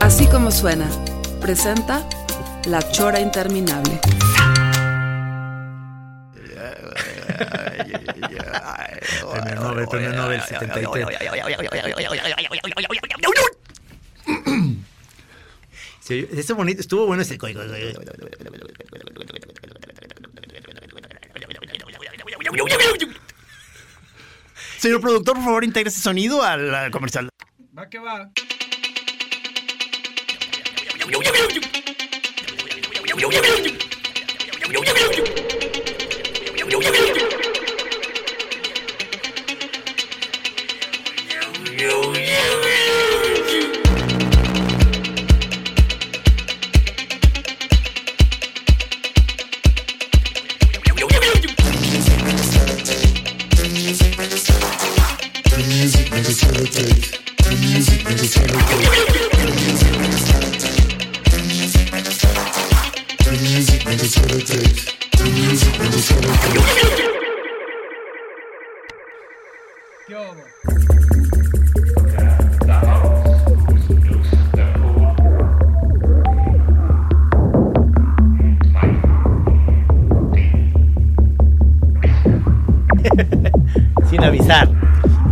Así como suena, presenta La Chora Interminable. Premio Nobel, premio Nobel 73. Sí, ese bonito, estuvo bueno ese. Señor productor, por favor, integre ese sonido al, al comercial. Va que va. ¿Qué avisar.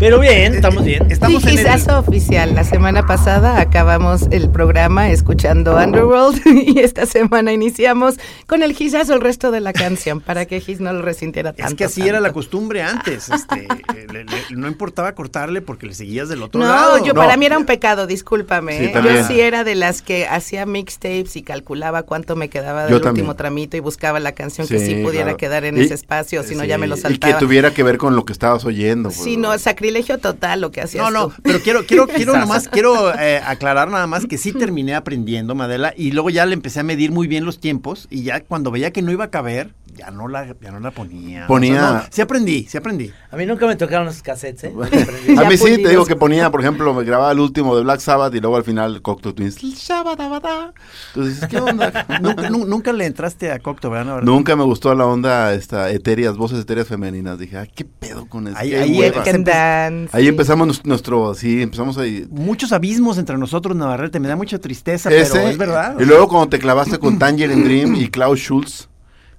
Pero bien, estamos bien. Estamos en el- Gizazo oficial. La semana pasada acabamos el programa escuchando Underworld y esta semana iniciamos con el gizazo el resto de la canción para que Giz no lo resintiera tanto. Es que así era la costumbre antes. Este, le- le- no importaba cortarle porque le seguías del otro No, lado. yo para mí era un pecado, discúlpame. Sí, ¿eh? yo sí era de las que hacía mixtapes y calculaba cuánto me quedaba Yo del también. último tramito y buscaba la canción que Sí, pudiera claro. quedar en Y- ese espacio, si no ya me lo Y que saltaba. tuviera que ver con lo que estabas oyendo. pues. Sí, no, sacrilegio total lo que hacías No, no, tú. pero quiero, quiero, quiero nomás, quiero eh, aclarar nada más que sí terminé aprendiendo, Madela, y luego ya le empecé a medir muy bien los tiempos, y ya cuando veía que no iba a caber, ya no la, ya no la ponía. Ponía- O sea, no, sí aprendí, sí aprendí. A mí nunca me tocaron los cassettes, ¿eh? A mí sí, te digo que ponía, por ejemplo, me grababa el último de Black Sabbath y luego al final Cocteau Twins. Shabadabada. Entonces, dices, ¿qué onda? Nunca, nu- nunca le entraste a Cocteau, ¿verdad? ¿verdad? Nunca me gustó la onda esta etéreas, voces etéreas femeninas. Dije, ay, qué pedo con eso. Ahí- ahí hueva". se Can empe- dance, Ahí sí. empezamos nues- nuestro, sí, empezamos ahí. Muchos abismos entre nosotros, Navarrete, me da mucha tristeza, Ese, pero es verdad. Y luego cuando te clavaste con Tangerine Dream y Klaus Schultz,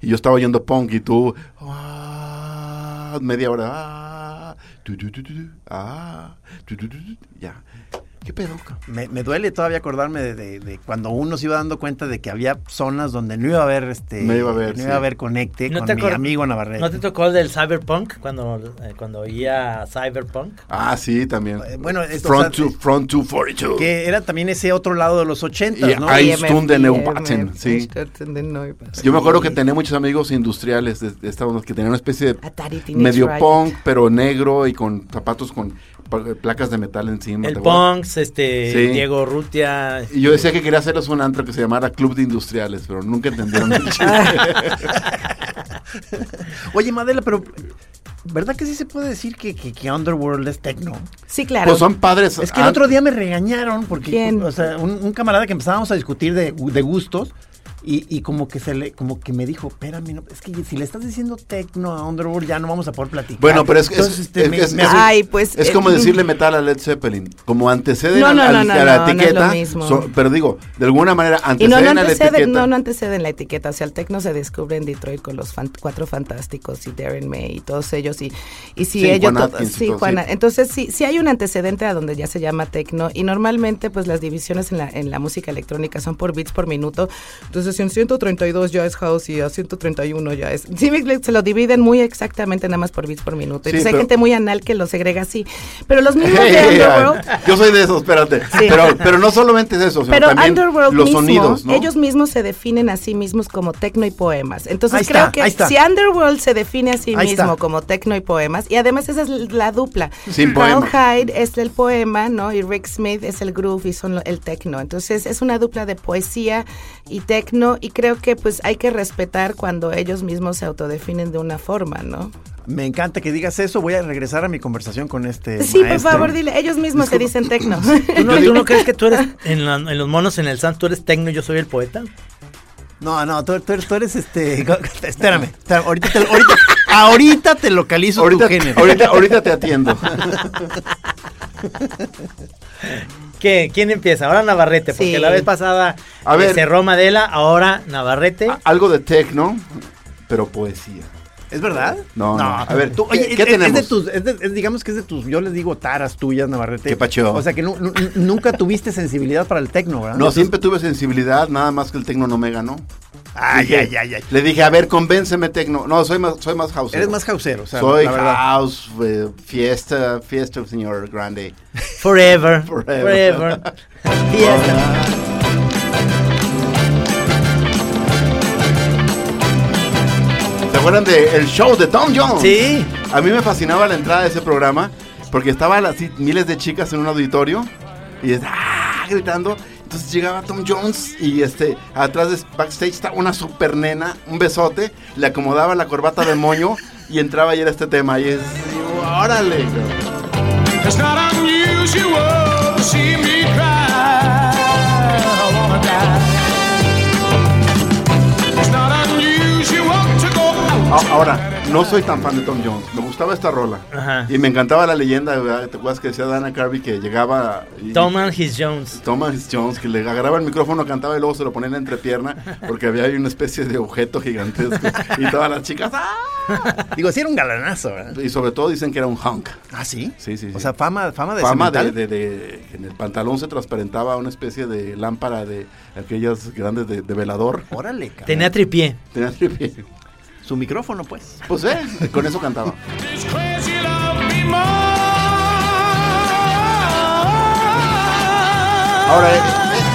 y yo estaba oyendo punk y tú, ah, media hora, ah, tu, tu, tu, ah, tu, tu, tu, tu, ya. ¿Qué pedo? Me, me duele todavía acordarme de, de- de cuando uno se iba dando cuenta de que había zonas donde no iba a haber este No iba a haber, no sí. iba a haber conecte ¿No con te mi amigo Navarrete. ¿No te tocó el del Cyberpunk cuando, eh, cuando oía Cyberpunk? Ah, sí, también. Eh, bueno, esto, Front, o sea, to, front 242. que era también ese otro lado de los ochentas, Y ¿no? IMF, Neubatten, sí. Yo me acuerdo que tenía muchos amigos industriales, de, de esta onda, que tenían una especie de medio punk, pero negro y con zapatos con placas de metal encima. El. Punks, este, Sí. Diego Rutia. Y yo decía que quería hacerles un antro que se llamara Club de Industriales, pero nunca entendieron el chiste. Oye, Madela, pero ¿verdad que sí se puede decir que, que, que Underworld es techno? Sí, claro. Pues son padres. Es que el ah, otro día me regañaron porque ¿Quién? o sea, un, un camarada que empezábamos a discutir de, de gustos y, y como que se le como que me dijo, espérame, no, es que si le estás diciendo techno a Underworld ya no vamos a poder platicar. Bueno, pero es, es- Entonces, este, es- me- es- me- es- Ay, pues, es eh, como mm. decirle metal a Led Zeppelin. Como anteceden No, al- no, al- no, no, a la no, no es lo etiqueta. pero digo, de alguna manera Y no, anteceden no a la anteceden, etiqueta. no, no anteceden la etiqueta. O sea, el tecno se descubre en Detroit con los fan- cuatro fantásticos y Darren May y todos ellos. Y, y si Sí, ellos. Juan Atkins sí, Juana. sí. Entonces, sí, sí hay un antecedente a donde ya se llama tecno. Y normalmente, pues las divisiones en la, en la música electrónica son por bits por minuto. Entonces en 132 ya es house y a 131 ya es. Sí, se lo dividen muy exactamente nada más por bits por minuto. Sí, Entonces hay gente muy anal que lo segrega así. Pero los mismos de Hey, Underworld. yo soy de esos, espérate. Sí. Pero, pero no solamente es eso, sino Pero también Underworld los mismo, sonidos, ¿no? ellos mismos se definen a sí mismos como tecno y poemas. Entonces Ahí creo está, que si Underworld se define a sí Ahí mismo está. como tecno y poemas, y además esa es la dupla. Sin Carl poema. Hyde es el poema, ¿no? Y Rick Smith es el groove y son el tecno. Entonces es una dupla de poesía y tecno y creo que pues hay que respetar cuando ellos mismos se autodefinen de una forma, ¿no? Me encanta que digas eso. Voy a regresar a mi conversación con este. Sí, por favor, dile, ellos mismos se dicen tecno. ¿Tú no, tú no crees que tú eres, en, la- en los monos en el Sans, tú eres tecno y yo soy el poeta? No, no, tú, tú eres, tú eres este. Espérame, espérame, ahorita te, ahorita, ahorita te localizo Ahorita, tu género. ahorita, ahorita te atiendo. ¿Qué? ¿Quién empieza? Ahora Navarrete, porque Sí. la vez pasada A eh, ver. cerró Madela, ahora Navarrete. Algo de tecno, pero poesía. ¿Es verdad? No, no. A ver, tú, ¿qué- oye, qué es- es, tenemos? de tus, es de- es, digamos que es de tus, yo les digo taras tuyas, Navarrete. ¿Qué pacho? O sea que nu- nu- nunca tuviste sensibilidad para el tecno, ¿verdad? No, siempre tuve sensibilidad, nada más que el tecno no me ganó. Ay, Dije- ay, ay, ay. Le dije, a ver, convénceme tecno. No, soy más, soy más house. Eres más hausero, o sea, soy la verdad. house, eh, fiesta, fiesta, señor grande. Forever. Forever. Forever. Fiesta. ¿Se acuerdan del show de Tom Jones? Sí. A mí me fascinaba la entrada de ese programa porque estaban así miles de chicas en un auditorio y ¡ah! gritando. Entonces llegaba Tom Jones y este atrás de backstage estaba una super nena, un besote, le acomodaba la corbata de moño y entraba y era este tema y es órale. It's not unusual to see me cry. I wanna die. It's not unusual to go out. A- Ahora, no soy tan fan de Tom Jones, me gustaba esta rola Ajá. y me encantaba la leyenda, ¿verdad? ¿te acuerdas que decía Dana Carvey que llegaba y, Tom and his Jones. Thomas Jones, que le agarraba el micrófono, cantaba y luego se lo ponía en la entrepierna, porque había ahí una especie de objeto gigantesco. Y todas las chicas, ¡ah! Digo, sí era un galanazo, ¿verdad? Y sobre todo dicen que era un hunk. ¿Ah, sí? Sí, sí, sí. O sea, fama, fama de Fama de, de- de- En el pantalón se transparentaba una especie de lámpara de aquellas grandes de, de velador. Órale, cabrón. Tenía tripié. Tenía tripié. Su micrófono, pues. Pues eh, con eso cantaba. Ahora, eh,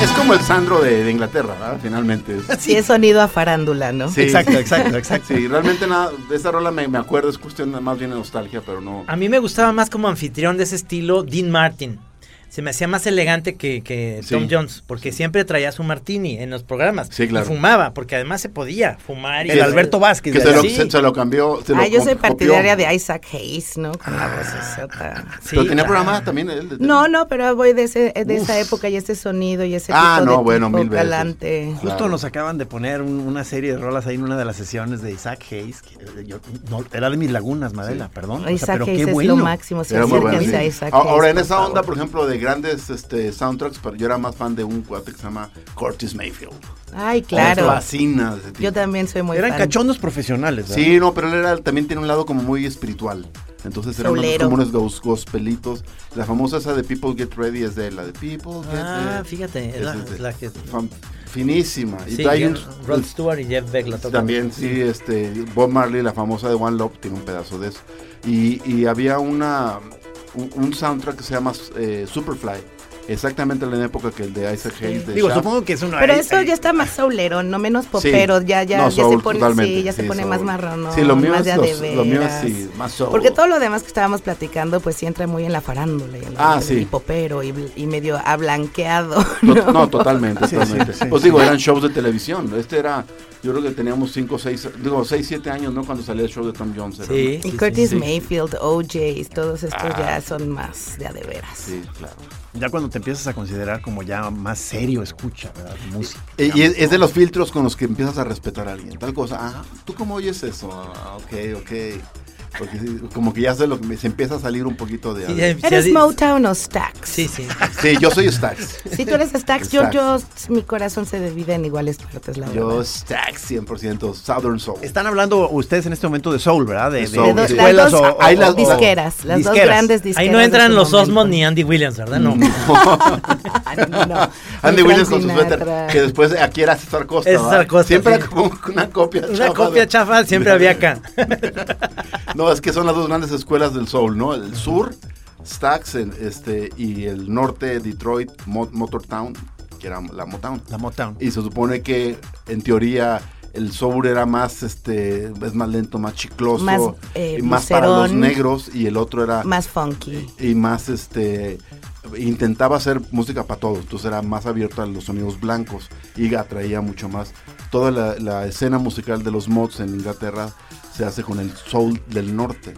es, como el Sandro de, de Inglaterra, ¿verdad? Finalmente. Es- Sí, es sonido a farándula, ¿no? Sí. Exacto, exacto, exacto. Sí, realmente nada, de esa rola me, me acuerdo, es cuestión más bien de nostalgia, pero no. A mí me gustaba más como anfitrión de ese estilo Dean Martin. Se me hacía más elegante que, que Sí. Tom Jones, porque siempre traía su martini en los programas. Sí, claro. Y fumaba, porque además se podía fumar. y El Alberto Vázquez. Que se lo, allá. Sí. se, se lo cambió. Se Ah, lo yo soy copió. partidaria de Isaac Hayes, ¿no? Con la vocesota. Sí, Pero tenía claro. programa también él. de- No, no, pero voy de, ese, de esa época y ese sonido y ese Ah, tipo no, de bueno, tipo mil veces. galante. Justo Claro. nos acaban de poner un- una serie de rolas ahí en una de las sesiones de Isaac Hayes. Que eh, yo- no, era de mis lagunas, Madela, perdón. O sea, Isaac pero Hayes qué es lo máximo. Si Era muy bueno, acérquense sí. a Isaac Ahora, Hayes, en esa onda, por ejemplo, de grandes este, soundtracks, pero yo era más fan de un cuate que se llama Curtis Mayfield. Ay, Me claro. fascina ese tipo. Yo también soy muy Eran fan. cachondos profesionales. ¿verdad? Sí, no, pero él era, también tiene un lado como muy espiritual. Entonces eran unos como unos gos- gospelitos. La famosa esa de People Get Ready es de la de People Get Ah, Ready. fíjate, es la, es de- la que... fam- finísima. Y Sí, trae un- Jeff- Rod Stewart y Jeff Beck la tocan. También, sí, este, Bob Marley, la famosa de One Love, tiene un pedazo de eso. Y, y había una, un, un soundtrack que se llama eh, Superfly, exactamente en la época que el de Isaac Hayes. De Digo, Shaft. supongo que es una. Pero eso ya está más soulero, no menos Sí. popero, ya ya No, ya soul, se pone totalmente, sí, ya se sí, pone soul. más marrón, Sí, lo mío más es de a los- lo mío veras. sí, más soul. Porque todo lo demás que estábamos platicando pues sí entra muy en la farándula y en Ah, sí. y popero y, medio ablanqueado. ¿no? No, totalmente, Sí, totalmente. sí, sí, pues sí. digo, eran shows de televisión. Este era, yo creo que teníamos 5, 6, digo, 6, 7 años, ¿no? Cuando salía el show de Tom Jones. Sí, Y sí, Curtis sí. Mayfield, OJs, todos estos ya son más de a de veras. Sí, claro. Ya cuando te empiezas a considerar como ya más serio escucha, ¿verdad? Música. Eh, Y es, es de los filtros con los que empiezas a respetar a alguien. Tal cosa, ah, ¿tú cómo oyes eso? Ah, ok, ok. Porque sí, como que ya se, lo, se empieza a salir un poquito de... Sí, ya- ¿Eres ya- Motown o Stax? Sí, sí. Sí, yo soy Stax. Si tú eres Stax, yo, yo, mi corazón se divide en iguales partes, la Yo verdad. Stax 100%, Southern Soul. Están hablando ustedes en este momento de soul, ¿verdad? De, De soul, de De do- sí. las escuelas dos o- o- Hay las- o- disqueras, las dos grandes disqueras. Ahí no entran su los. Osmond ni Andy Williams, ¿verdad? No. No. Andy Williams con su suéter, que después aquí era César Costa. Es César. Costa, Siempre sí. era como una copia Una chafa copia de- chafa siempre había acá. No, es que son las dos grandes escuelas del soul, ¿no? El sur, Stax, el, este, y el norte, Detroit, Mo- Motortown, que era la Motown. La Motown. Y se supone que, en teoría, el soul era más, este, es más lento, más chicloso, Más, eh, y más para los negros, y el otro era Más funky. y más este intentaba hacer música para todos, entonces era más abierto a los sonidos blancos y atraía mucho más. Toda la, la escena musical de los mods en Inglaterra se hace con el soul del norte.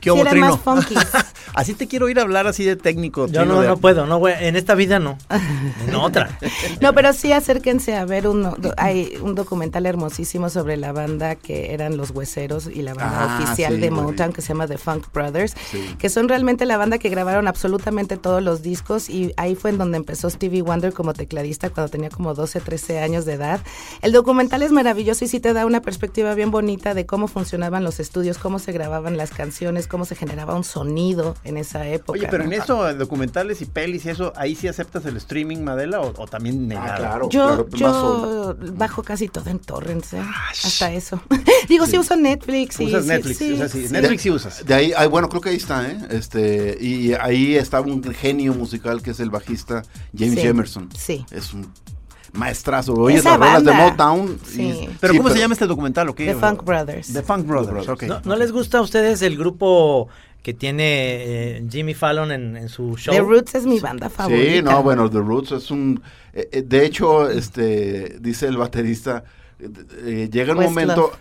¿Qué Sí, eran más funky. Así te quiero ir a hablar así de técnico. Yo no, de- no puedo, no, güey. En esta vida no. En otra. No, pero sí acérquense a ver un hay un documental hermosísimo sobre la banda que eran los Hueseros y la banda Ah, oficial sí, de Motown que se llama The Funk Brothers, Sí. que son realmente la banda que grabaron absolutamente todos los discos y ahí fue en donde empezó Stevie Wonder como tecladista cuando tenía como 12, 13 años de edad. El documental es maravilloso y sí te da una perspectiva bien bonita de cómo funcionaban los estudios, cómo se grababan las canciones, cómo se generaba un sonido en esa época. Oye, pero en eso, documentales y pelis y eso, ¿ahí sí aceptas el streaming, Madela, o, o también negado? Ah, claro, Yo, claro, más yo soul. bajo casi todo en torrents, ¿eh? hasta eso. Digo, sí, uso Netflix. y Usas sí, Netflix, sí, o sea, sí, sí. Netflix sí usas. De ahí, ay, bueno, creo que ahí está, ¿eh? Este, y ahí estaba un genio musical que es el bajista James Sí, Jamerson. sí. Es un maestrazo. Oye, Esa las rolas de. Motown. Sí. y- ¿Pero sí, cómo se llama este documental o qué? The Funk Brothers. The Funk Brothers, Brothers. ok. ¿No, no les gusta a ustedes el grupo que tiene eh, Jimmy Fallon en, en su show? The Roots es mi banda favorita. Sí, no, bueno, The Roots es un... eh, eh, de hecho, este, dice el baterista, eh, eh, llega un Questlove. momento,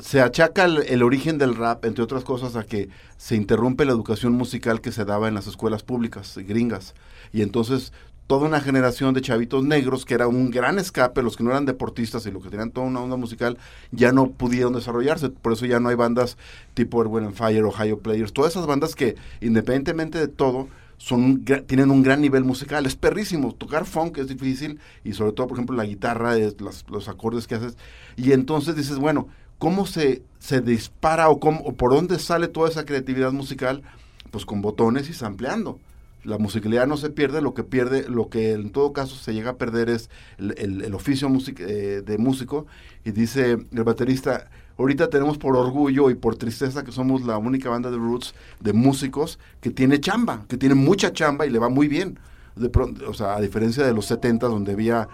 se achaca el, el origen del rap, entre otras cosas, a que se interrumpe la educación musical que se daba en las escuelas públicas gringas. Y entonces toda una generación de chavitos negros, que era un gran escape, los que no eran deportistas y los que tenían toda una onda musical, ya no pudieron desarrollarse. Por eso ya no hay bandas tipo Erwin and Fire, Ohio Players, todas esas bandas que, independientemente de todo, son tienen un gran nivel musical. Es perrísimo. Tocar funk es difícil y sobre todo, por ejemplo, la guitarra, es las- los acordes que haces. Y entonces dices, bueno, ¿cómo se, se dispara o, cómo, o por dónde sale toda esa creatividad musical? Pues con botones y sampleando. La musicalidad no se pierde, lo que pierde, lo que en todo caso se llega a perder es el, oficio music- eh, de músico. Y dice el baterista, ahorita tenemos por orgullo y por tristeza que somos la única banda de roots de músicos que tiene chamba, que tiene mucha chamba y le va muy bien. De pronto, o sea, a diferencia de los 70 donde había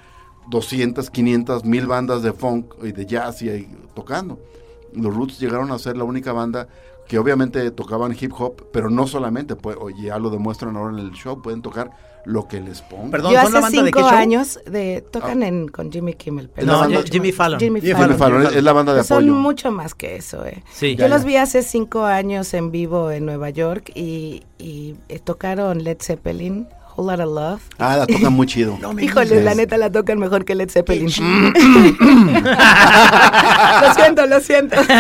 200, 500, mil bandas de funk y de jazz y ahí tocando. Los Roots llegaron a ser la única banda que obviamente tocaban hip hop, pero no solamente, pues, oye, ya lo demuestran ahora en el show, pueden tocar lo que les ponga. Perdón, Yo ¿son la hace banda de cinco show? años de, tocan en, con Jimmy Kimmel. pero No, Jimmy Fallon. Jimmy Jimmy Fallon. Jimmy Fallon, es, la banda de Son apoyo. mucho más que eso, eh. Sí. Yo Ya, los ya. vi hace cinco años en vivo en Nueva York y, y, eh, tocaron Led Zeppelin, Whole Lotta Love. Ah, la tocan muy chido. Híjole, digas. la neta la tocan mejor que Led Zeppelin. lo siento, lo siento. No,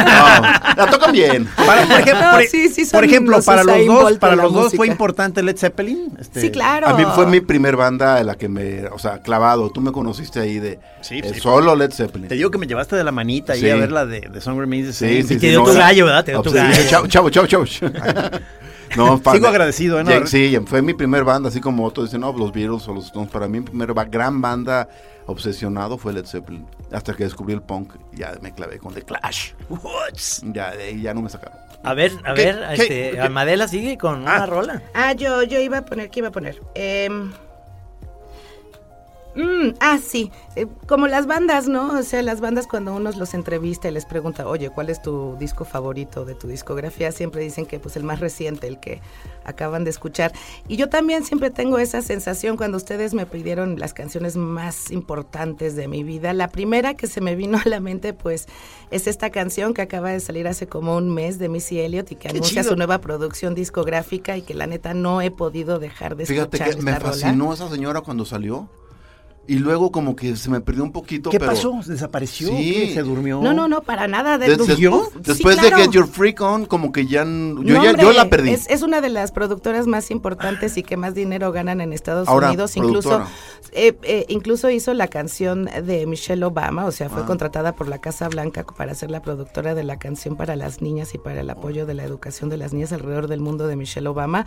la tocan bien. Para- por ejemplo, No, por, sí, sí son por ejemplo, los para los dos, para los dos fue importante Led Zeppelin. Este, Sí, claro. A mí fue mi primer banda a la que me, o sea, clavado. Tú me conociste ahí de Sí, eh, sí. solo Led Zeppelin. Te digo que me llevaste de la manita ahí a ver la de, de Song Remains the Sí, sí, Y te sí, dio no, tu gallo, ¿verdad? Te dio tu Sí, gallo. Chavo, chavo, chavo. No, Sigo agradecido, ¿eh? ¿no? Sí, fue mi primer banda, así como otros dicen, no, los Beatles o los Stones. Para mí, mi primera gran banda obsesionado fue Led Zeppelin. Hasta que descubrí el punk, ya me clavé con The Clash. Ya, de ahí ya no me sacaron. A ver, a ¿Qué- ver, qué- este, qué? Amadela sigue con una rola. Ah, yo, yo iba a poner, ¿qué iba a poner? Em, mm, ah, sí, eh, como las bandas, ¿no? O sea, las bandas cuando uno los entrevista y les pregunta, oye, ¿cuál es tu disco favorito de tu discografía? Siempre dicen que pues el más reciente, el que acaban de escuchar. Y yo también siempre tengo esa sensación cuando ustedes me pidieron las canciones más importantes de mi vida. La primera que se me vino a la mente, pues, es esta canción que acaba de salir hace como un mes de Missy Elliott y que anuncia chido. su nueva producción discográfica y que la neta no he podido dejar de Fíjate escuchar que me rola. fascinó esa señora cuando salió. Y luego como que se me perdió un poquito. ¿Qué pero- pasó? ¿Desapareció? Sí. ¿Qué? ¿Se durmió? No, no, no, para nada. De, Des- des- ¿Durmió? después Sí, de. Get Your Freak On, como que ya... Yo, No, ya, yo hombre, la perdí. Es, es una de las productoras más importantes y que más dinero ganan en Estados Ahora, Unidos. Incluso, eh, eh, incluso hizo la canción de Michelle Obama, o sea, Ah. fue contratada por la Casa Blanca para ser la productora de la canción para las niñas y para el apoyo de la educación de las niñas alrededor del mundo de Michelle Obama.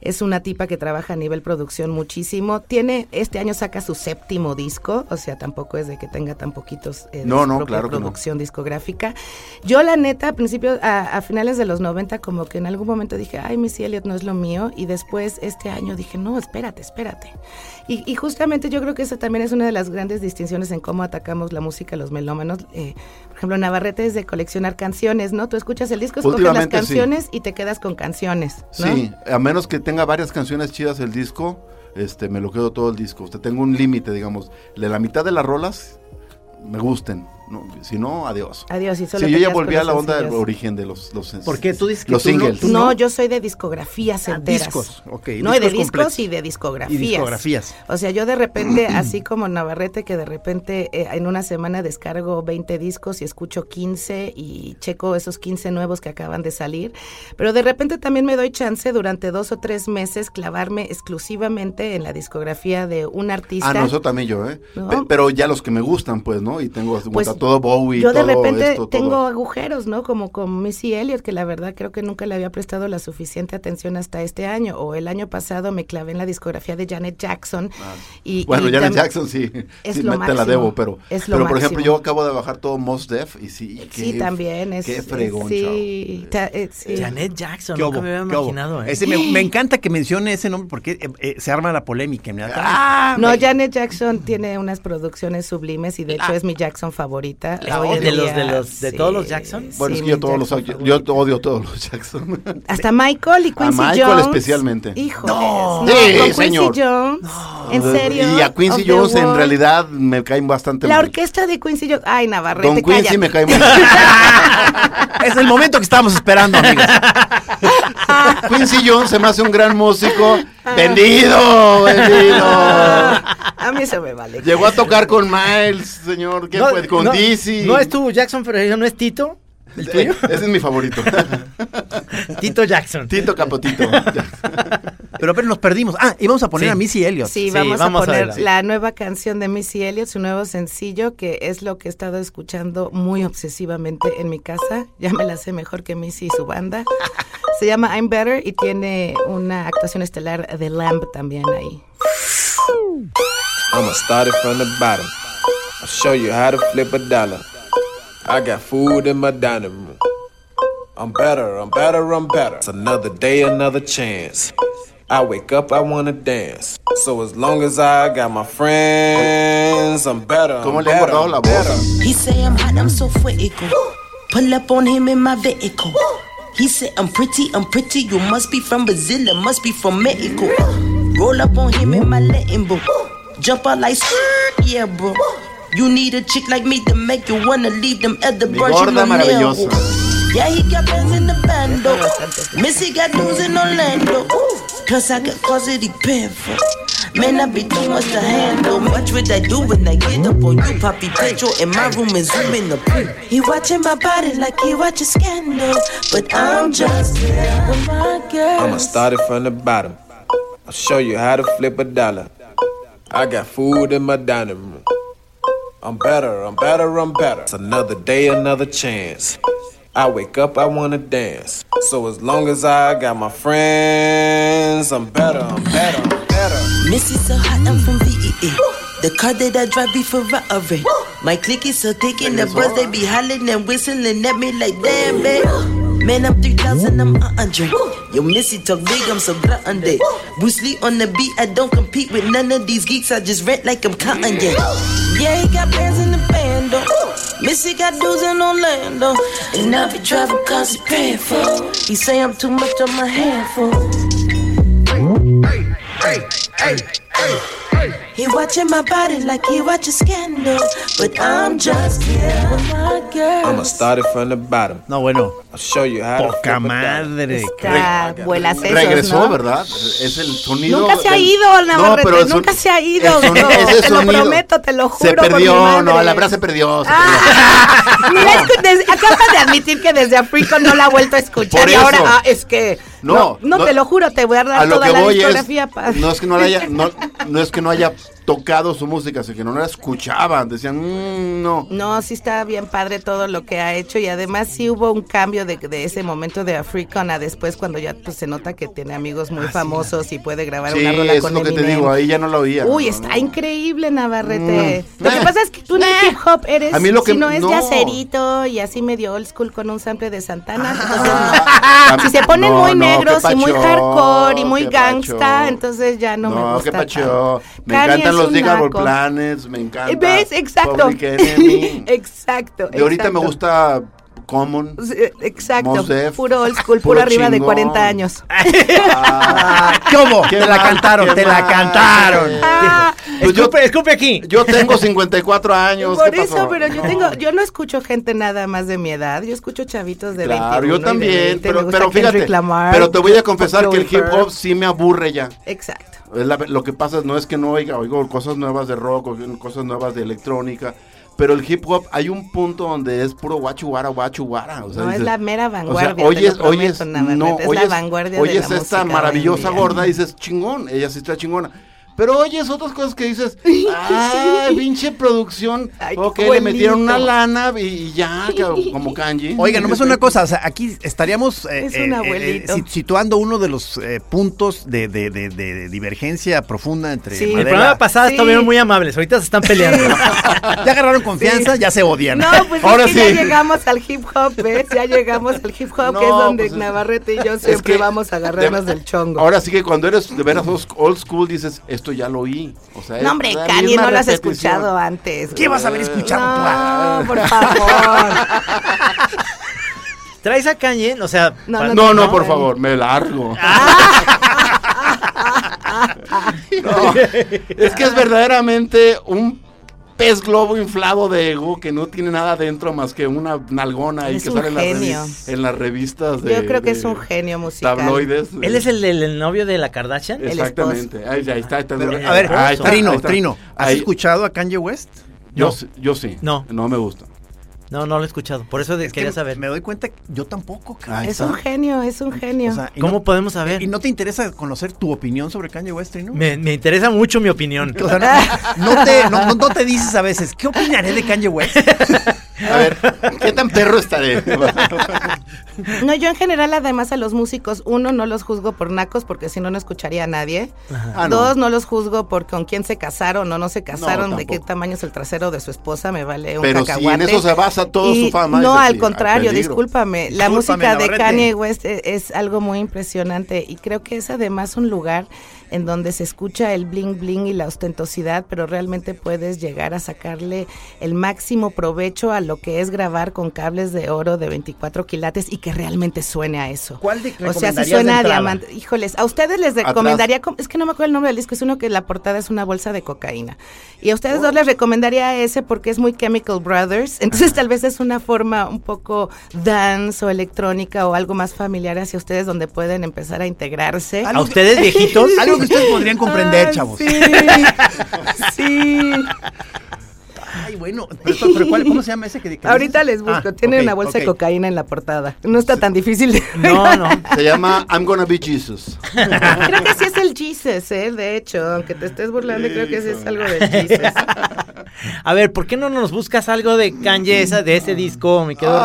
Es una tipa que trabaja a nivel producción muchísimo. Tiene, este año saca su séptimo disco, o sea, tampoco es de que tenga tan poquitos eh, de No, no, claro que no. producción discográfica. Yo la neta, a principios, a, a finales de los 90, como que en algún momento dije, ay, Missy Elliott no es lo mío. Y después, este año, dije, no, espérate, espérate. Y, y justamente yo creo que eso también es una de las grandes distinciones en cómo atacamos la música los melómanos. Eh, por ejemplo, Navarrete es de coleccionar canciones, ¿no? Tú escuchas el disco, escoges las sí. canciones y te quedas con canciones, ¿no? Sí, a menos que tenga varias canciones chidas el disco, este, me lo quedo todo el disco. Usted tengo un límite, digamos, de la mitad de las rolas me gusten, ¿no? si no, adiós. Adiós, y solo Sí, yo ya volví a la onda del origen de los, los ¿Por qué? Tú dices que los tú no- singles. tú No, yo soy de discografías Ah, enteras. discos, ok, No, y de discos discos completos. y de discografías. Y discografías. O sea, yo de repente, así como Navarrete, que de repente eh, en una semana descargo 20 discos y escucho 15 y checo esos 15 nuevos que acaban de salir. Pero de repente también me doy chance durante dos o tres meses clavarme exclusivamente en la discografía de un artista. Ah, no, eso también yo, ¿eh? No. Pero ya los que me gustan, pues, ¿no? Y tengo Pues, todo Bowie, Yo de repente esto, tengo todo. agujeros, ¿no? Como con Missy Elliott, que la verdad creo que nunca le había prestado la suficiente atención hasta este año. O el año pasado me clavé en la discografía de Janet Jackson. y, Ah. Bueno, y Janet tam- Jackson sí, es sí lo me- te la máximo. debo, pero, Es lo pero por ejemplo, máximo. yo acabo de bajar todo Mos Def y sí, Sí, qué- también es. Qué fregón, sí, ta- eh, sí. Janet Jackson, ¿Qué nunca me había imaginado. ¿eh? Ese me, me encanta que mencione ese nombre porque eh, eh, se arma la polémica inmediatamente. Ah, No, Janet Jackson tiene unas producciones sublimes y de Ah. hecho es mi Jackson favorita. La odio. ¿De los- día, de los- de todos los Jackson? Bueno, sí, es que yo todos los yo odio todos los Jackson. Hasta Michael y Quincy Michael Jones. especialmente. Híjoles. No. No, Sí, con Quincy señor. Jones. ¿En serio? Y a Quincy Jones en realidad me caen bastante La mal. orquesta de Quincy Jones. Ay, Navarrete, Don Quincy cállate. me cae muy Es el momento que estábamos esperando, amigos. Quincy Jones se me hace un gran músico. Vendido, vendido. A mí eso me vale. Llegó a tocar con Miles, señor. ¿Qué fue? Con no, Dizzy. No estuvo Jackson, pero ella no es Tito. ¿El Eh, tuyo? Ese es mi favorito. Tito Jackson. Tito Capotito. Pero, pero nos perdimos. Ah, y vamos a poner Sí. a Missy Elliott. Sí, Sí, vamos, vamos a a poner la nueva canción de Missy Elliott, su nuevo sencillo, que es lo que he estado escuchando muy obsesivamente en mi casa. Ya me la sé mejor que Missy y su banda. Se llama I'm Better y tiene una actuación estelar de Lamb también ahí. I'ma start it from the bottom. I'll show you how to flip a dollar. I got food in my dining room. I'm better, I'm better, I'm better. It's another day, another chance. I wake up, I wanna dance. So as long as I got my friends, I'm better. I'm ¿Cómo le han better, guardado I'm better. He say I'm hot, I'm so fuego. Pull up on him in my vehicle. He said I'm pretty, I'm pretty. You must be from Brazil, it must be from Mexico. Roll up on him in my Latin book. Jump out like yeah, bro. You need a chick like me to make you wanna leave them other Mi bros you gorda know maravillosa. Yeah, he got bands in the bando. Missy got dudes in Orlando. Plus I got cause it depend for. Man, I be too much to handle. Watch what I do when I get up on you, Poppy Petro. In my room and zoom in the pool. He watching my body like he watching scandal. But I'm just here with my girl. I'ma start it from the bottom. I'll show you how to flip a dollar. I got food in my dining room. I'm better, I'm better, I'm better. It's another day, another chance. I wake up, I wanna dance. So as long as I got my friends, I'm better, I'm better, I'm better. Missy so hot, I'm from VEA. The car that I drive be Ferrari. My clique is so thick in the buzz, they be hollering and whistling at me like damn, babe. Man, I'm 3000, I'm a hundred. Yo, Missy talk big, I'm so glutton Bruce Lee on the beat, I don't compete with none of these geeks, I just rent like I'm cotton, yeah. Yeah, he got bands in the band, though. Missy got dudes in Orlando. And I be driving cause he paying for. He say I'm too much on my handful. He watching my body like he watches Scandal. But I'm just here with my girl. I'ma start it from the bottom. No, bueno. I'll show you how Poca madre. Está, vuelas esos, Regresó, ¿no? ¿verdad? Es el sonido. Nunca se ha ido, Navarrete, son- nunca se ha ido. son- bro. ese te lo prometo, te lo juro Se por mi perdió, madre. no, la verdad se perdió. se Ah, mira, es que desde- acabas de admitir que desde Africa no la ha vuelto a escuchar Por y ahora ah, es que No, no, no, no, te lo juro, te voy a dar a lo toda que la voy es, no es que no haya, no, no es que no haya first. Tocado su música, sino que no la escuchaban, decían, "Mm, no. No, sí está bien padre todo lo que ha hecho y además sí hubo un cambio de, de ese momento de African a después cuando ya pues, se nota que tiene amigos muy famosos y puede grabar Ah, Sí, una rola con es lo que te digo, ahí ya no la oía. Uy, no, está no. increíble Navarrete. Mm. Lo que Eh. pasa es que tú en el hip hop eres, A mí lo que- si no es no. yacerito y así medio old school con un sample de Santana, entonces Ah, no. Si se ponen no, muy no, negros y muy hardcore y muy gangsta, entonces ya no, me No, gusta. qué pacho. Me Kanye encantan es los Digable. Planets, me encanta. ¿Ves? Exacto. Public Enemy. exacto. Y ahorita me gusta Common. Sí, Exacto, Mos Def, puro old school, puro puro arriba de chingón. 40 años. Ah, ¿Cómo? Te la cantaron, te la cantaron. Ah, Pues yo, Escupe, escupe aquí. yo tengo 54 años. por ¿qué eso, pasó? pero yo tengo, yo no escucho gente nada más de mi edad, yo escucho chavitos de Claro, 21 yo y de también, 20, me pero, pero fíjate, Lamar, pero te voy a confesar que el hip hop sí me aburre ya. Exacto. La- lo que pasa no es que no oiga, oigo cosas nuevas de rock, oigo cosas nuevas de electrónica, pero el hip hop hay un punto donde es puro guachuguara, guachuguara. O sea, No, es la mera o sea, vanguardia, oyes, prometo, oyes, no, es oyes, la vanguardia de oyes la esta maravillosa gorda y dices, chingón, ella sí está chingona. Pero oyes otras cosas que dices, ay, pinche producción, Ay, ok, le metieron una lana y, ya, como kanji. Oiga, nomás una cosa, o sea, aquí estaríamos eh, Es eh, un eh, situando uno de los eh, puntos de, de- de- de divergencia profunda entre Sí. El programa pasado Sí. estuvieron muy amables, ahorita se están peleando. Ya agarraron confianza, ya se odian. No, pues Ahora es que sí. ya llegamos al hip hop, ¿ves? Ya llegamos al hip hop, No, que es donde pues es- Navarrete y yo siempre que vamos a agarrarnos de- del chongo. Ahora sí que cuando eres de veras old school dices, esto ya lo oí. O sea, es no, hombre, misma no lo has escuchado antes. ¿Qué vas a haber escuchado tú? No, por favor. ¿Traes a Kanye? O sea, No, no, No, no, No, por favor, me largo. No, es que es verdaderamente un pez globo inflado de ego que no tiene nada dentro más que una nalgona y Es que sale en las, en revistas de Yo creo que es un genio musical. tabloides. él es el, el- el novio de la Kardashian. el Exactamente. Ahí, ahí está. ahí está. Pero, Ahí a ver, está, Trino, ahí está. Trino, ¿has Ahí- escuchado a Kanye West? Yo, No. sí- yo sí. No. No me gusta. No, no lo he escuchado. Por eso que quería saber. Me doy cuenta que yo tampoco. Ahí Es está. un genio, es un genio. O sea, y ¿Cómo no- podemos saber? ¿Y no te interesa conocer tu opinión sobre Kanye West, Trino? Me, me interesa mucho mi opinión. O sea, no, no te, no, no- no te dices a veces, ¿qué opinaré de Kanye West? A ver, ¿qué tan perro estaré? No, yo en general además a los músicos, uno, no los juzgo por nacos porque si no, no escucharía a nadie. Ah, no. Dos, no los juzgo por con quién se casaron o no se casaron, de qué tamaño es el trasero de su esposa, me vale un Pero si en eso se basa todo Y su fama. No, al contrario, discúlpame. La Discúlpame, música de. Kanye West es, es algo muy impresionante y creo que es además un lugar en donde se escucha el bling bling y la ostentosidad, pero realmente puedes llegar a sacarle el máximo provecho a lo que es grabar con cables de oro de 24 quilates y que realmente suene a eso. ¿Cuál de- O sea, si suena a diamante. Híjoles, a ustedes les recomendaría, com- es que no me acuerdo el nombre del disco, es uno que la portada es una bolsa de cocaína. Y a ustedes dos les recomendaría ese porque es muy Chemical Brothers, entonces tal vez es una forma un poco dance o electrónica o algo más familiar hacia ustedes donde pueden empezar a integrarse. ¿A ustedes viejitos? Algo que ustedes podrían comprender, chavos. Sí, sí. Ay, bueno, pero, esto- pero ¿cuál- ¿cómo se llama ese que, que Ahorita dices? les busco, Ah, tiene una bolsa de cocaína en la portada. No está tan difícil de No, no. Se llama I'm Gonna Be Jesus. Creo que sí es el Jesus, ¿eh? De hecho, aunque te estés burlando, creo que sí es algo del Jesus. A ver, ¿por qué no nos buscas algo de Kanye esa, de ese disco, mi querido.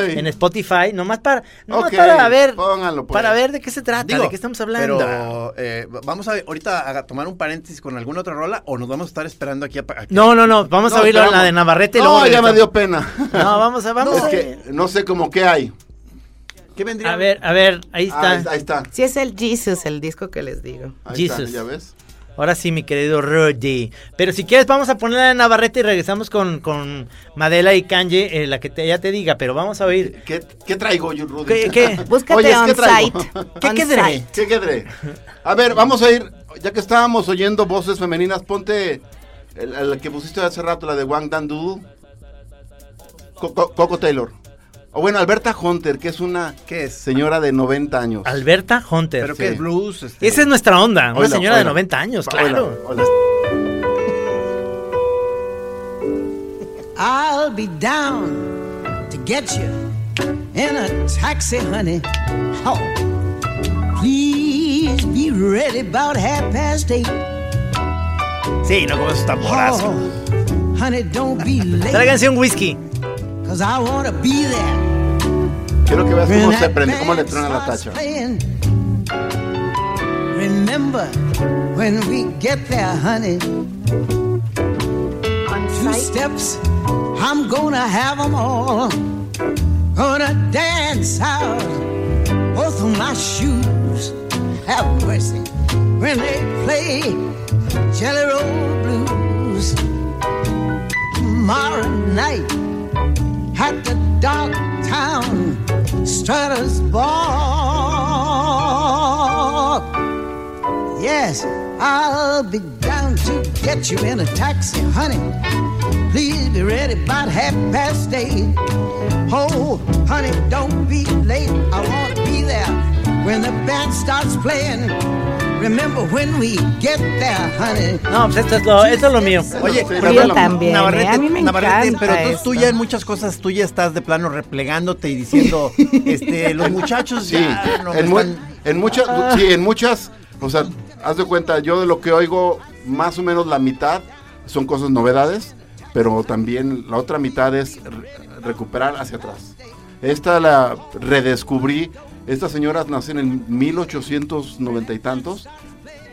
Rudy, en Spotify? Nomás para, nomás Ok, para ver, póngalo, pues. para ver de qué se trata, Digo, de qué estamos hablando. Pero eh, vamos a ahorita a tomar un paréntesis con alguna otra rola o nos vamos a estar esperando aquí a, a que- No, no, no, vamos a No, oír la de Navarrete y No, ya me dio pena. No, vamos a, vamos Es a que no sé cómo qué hay. ¿Qué vendría? A ver, a ver, ahí Ah, está. ahí está. Ahí está. Sí es el Jesus, el disco que les digo. Ahí está, Jesus. ¿Ya ves? Ahora sí, mi querido Rudy. Pero si quieres, vamos a ponerla de Navarrete y regresamos con, con Madela y Kanye, eh, la que te, ella te diga, pero vamos a oír. ¿Qué, qué traigo yo, Rudy? ¿Qué? qué? Búscate Oye, on ¿qué traigo? site. ¿Qué On quedré? site. ¿Qué quedré? A ver, vamos a ir, ya que estábamos oyendo voces femeninas, ponte El, el que pusiste hace rato, la de Wang Dan Doodle. Co- Co- Coco Taylor. O bueno, Alberta Hunter, que es una ¿Qué es? señora de 90 años. Alberta Hunter. Pero que es blues. este, Esa es nuestra onda, una señora de oíla. 90 años, claro. I'll be down to get you in a taxi, honey. Oh, please be ready about half past eight. Sí, no como esos tamborazos. Oh, honey, don't be late, Tráiganse un whisky. cause I wanna be there. Quiero que veas cómo se prende, cómo le truena la tacha. Remember when we get there, honey. Two steps, I'm gonna have 'em all. Gonna dance out both of my shoes. Have mercy when they play Jelly Roll Blues. Tomorrow night at the dark town Strutters Bar. Yes, I'll be down to get you in a taxi, honey. Please be ready about half past eight. Oh, honey, don't be late. I want to be there when the band starts playing. Remember when we get there, honey. No, pues esto es lo, esto es lo mío. Oye, Sí, pero Yo la- también, Navarrete, ¿eh? a mí me Navarrete, encanta pero tú, tú ya en muchas cosas, tú ya estás de plano replegándote y diciendo, este, los muchachos Sí, ya no me en, mu- están- en muchas, sí, en muchas, o sea, haz de cuenta, yo de lo que oigo, más o menos la mitad son cosas novedades, pero también la otra mitad es re- recuperar hacia atrás. Esta la redescubrí, estas señoras nacen en 1890 y tantos,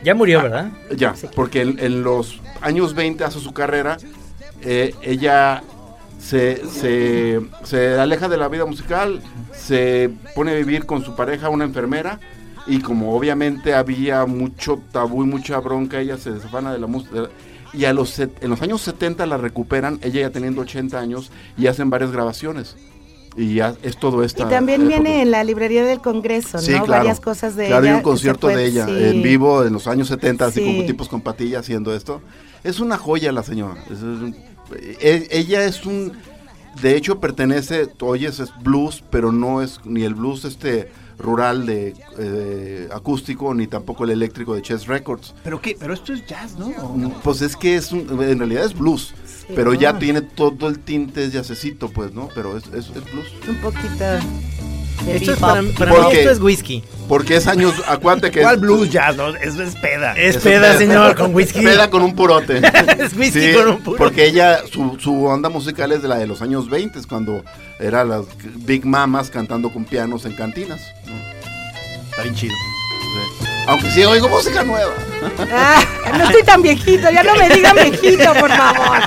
Ya murió, ¿verdad? ya, porque en, en los años 20 hace su carrera, eh, ella se, se, se aleja de la vida musical, se pone a vivir con su pareja, una enfermera, y como obviamente había mucho tabú y mucha bronca, ella se desafana de la música. Y a los, set- en los años 70 la recuperan, ella ya teniendo 80 años, y hacen varias grabaciones. Y ya es todo Y esta. también época. viene en la librería del Congreso, Sí, ¿no? claro. Varias cosas de Claro, ella. hay un que se concierto de puede- ella sí. en vivo en los años 70, así Sí. como tipos con patillas haciendo esto. Es una joya la señora. Es- es un- e- ella es un. De hecho, pertenece. Oyes, es blues, pero no es ni el blues este rural de eh, acústico, ni tampoco el eléctrico de Chess Records. ¿Pero qué? Pero esto es jazz, ¿no? Pues es que es un- en realidad es blues, pero ya tiene todo el tinte es jazzecito, pues, ¿no? Pero es, es, es blues. Un poquito Esto es para, para mí Porque- esto es whisky. Porque es años, acuérdate que ¿Cuál es blues jazz? No, es, es peda. Es Es peda, peda. señor, con whisky. Peda con un purote. es whisky Sí, con un puro. Porque ella, su, su onda musical es de la de los años 20, cuando era las Big Mamas cantando con pianos en cantinas. ¿no? Está bien chido. Sí. Aunque sí oigo música nueva. Ah, no estoy tan viejito, ya no me digan viejito, por favor.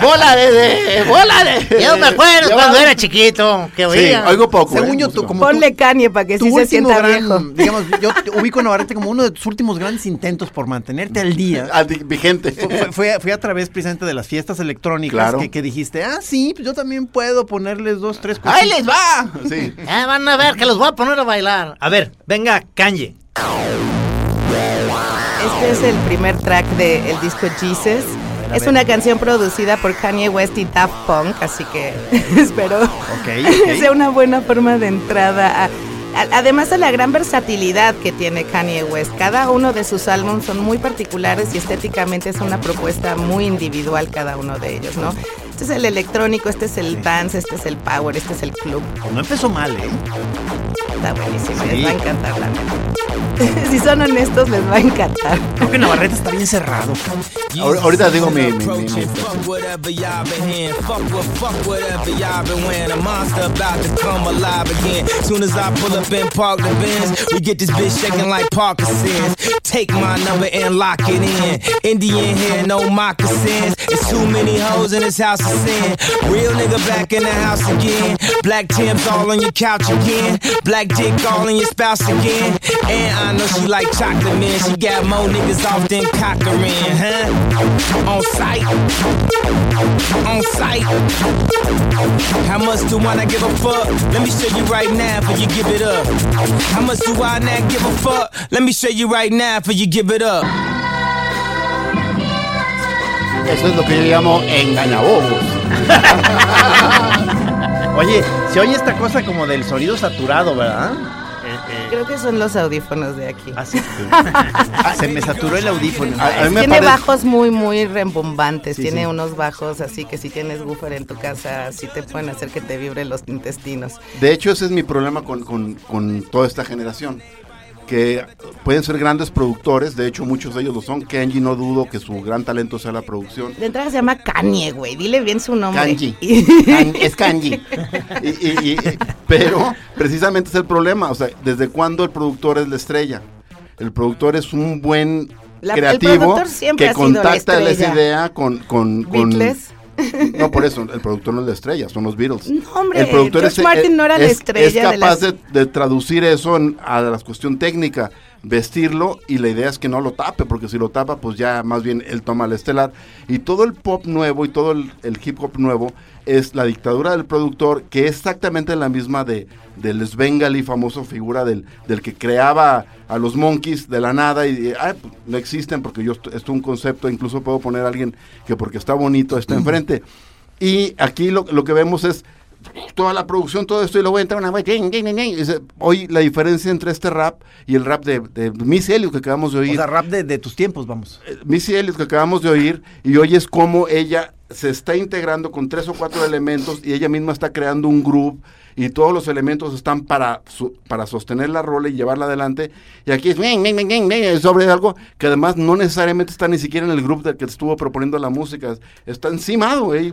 ¡Bola de, de bola de! Yo me acuerdo cuando era chiquito, que Sí, oía. oigo poco. Según ¿eh? yo, tú, como Ponle Kanye para que sí se sienta gran, viejo. digamos, yo te ubico a Navarrete como uno de tus últimos grandes intentos por mantenerte al día. Vigente. Fue, fue- fue a- través precisamente de las fiestas electrónicas Claro. que, que dijiste, ah, sí, pues yo también puedo ponerles dos, tres ¡Ahí cositas. les va! Sí. Ah, van a ver que los voy a poner a bailar. A ver, venga, Kanye. Este es el primer track del disco Jesus. Es una canción producida por Kanye West y Daft Punk, así que espero ok. sea una buena forma de entrada. a- a- además de la gran versatilidad que tiene Kanye West, cada uno de sus álbumes son muy particulares y estéticamente es una propuesta muy individual cada uno de ellos, ¿no? Este es el electrónico, este es el dance, este es el power, este es el club. No empezó mal, ¿eh? Está buenísimo, Sí. les va a encantar la neta. si son honestos, les va a encantar. Creo que Navarrete está bien cerrado. Ahor- Ahorita digo mi... mi, mi- mi- Fuck whatever y'all been hearing. Fuck what, fuck whatever y'all been wearing. A monster about to come alive again. Soon as I pull up and park the Benz, we get this bitch shaking like Parkinson's. Take my number and lock it in. Indian hair, no moccasins. It's too many hoes in this house sin. Real nigga back in the house again. Black Tim's all on your couch again. Black dick all in your spouse again. And I know she like chocolate, man. She got more niggas off than Cochran, huh? On sight. On sight. How much do I not give a fuck? Let me show you right now for you give it up. How much do I not give a fuck? Let me show you right now for you give it up. Eso es lo que yo llamo engañabobos. Oye, se oye esta cosa como del sonido saturado, ¿verdad? Eh, eh, Creo que son los audífonos de aquí. ah, sí. Ah, se me saturó el audífono. A- a mí me tiene parece- bajos muy, muy rembombantes. Sí, tiene sí. unos bajos así que si tienes woofer en tu casa, sí te pueden hacer que te vibren los intestinos. De hecho, ese es mi problema con, con- con toda esta generación. Que pueden ser grandes productores, de hecho muchos de ellos lo son. Kenji no dudo que su gran talento sea la producción. De entrada se llama Kanye, güey. Dile bien su nombre. Kanji. Kan- es kanji. Y- y- y- pero precisamente es el problema. O sea, ¿desde cuándo el productor es la estrella? El productor es un buen La- creativo siempre que contacta la estrella. idea con... con, con-. No, por eso, el productor no es la estrella, son los Beatles. No, hombre, el productor George es, Martin no era la es- estrella Es de capaz las- de, de traducir eso en- a la cuestión técnica, vestirlo y la idea es que no lo tape, porque si lo tapa, pues ya más bien él toma el estelar. Y todo el pop nuevo y todo el, el hip hop nuevo es la dictadura del productor, que es exactamente la misma de del Svengali, famoso figura del, del que creaba a los monkeys de la nada y ah, pues, no existen porque yo esto esto es un concepto, incluso puedo poner a alguien que porque está bonito está enfrente. Y aquí lo, lo que vemos es toda la producción, todo esto, y luego entra una Hoy la diferencia entre este rap y el rap de, de Missy Elliott que acabamos de O oír, sea, rap de, de tus tiempos, vamos. eh, Missy Elliott que acabamos de oír, y oyes cómo ella se está integrando con tres o cuatro elementos y ella misma está creando un groove y todos los elementos están para su- para sostener la rola y llevarla adelante y aquí es sobre algo que además no necesariamente está ni siquiera en el grupo del que estuvo proponiendo la música está encimado eh.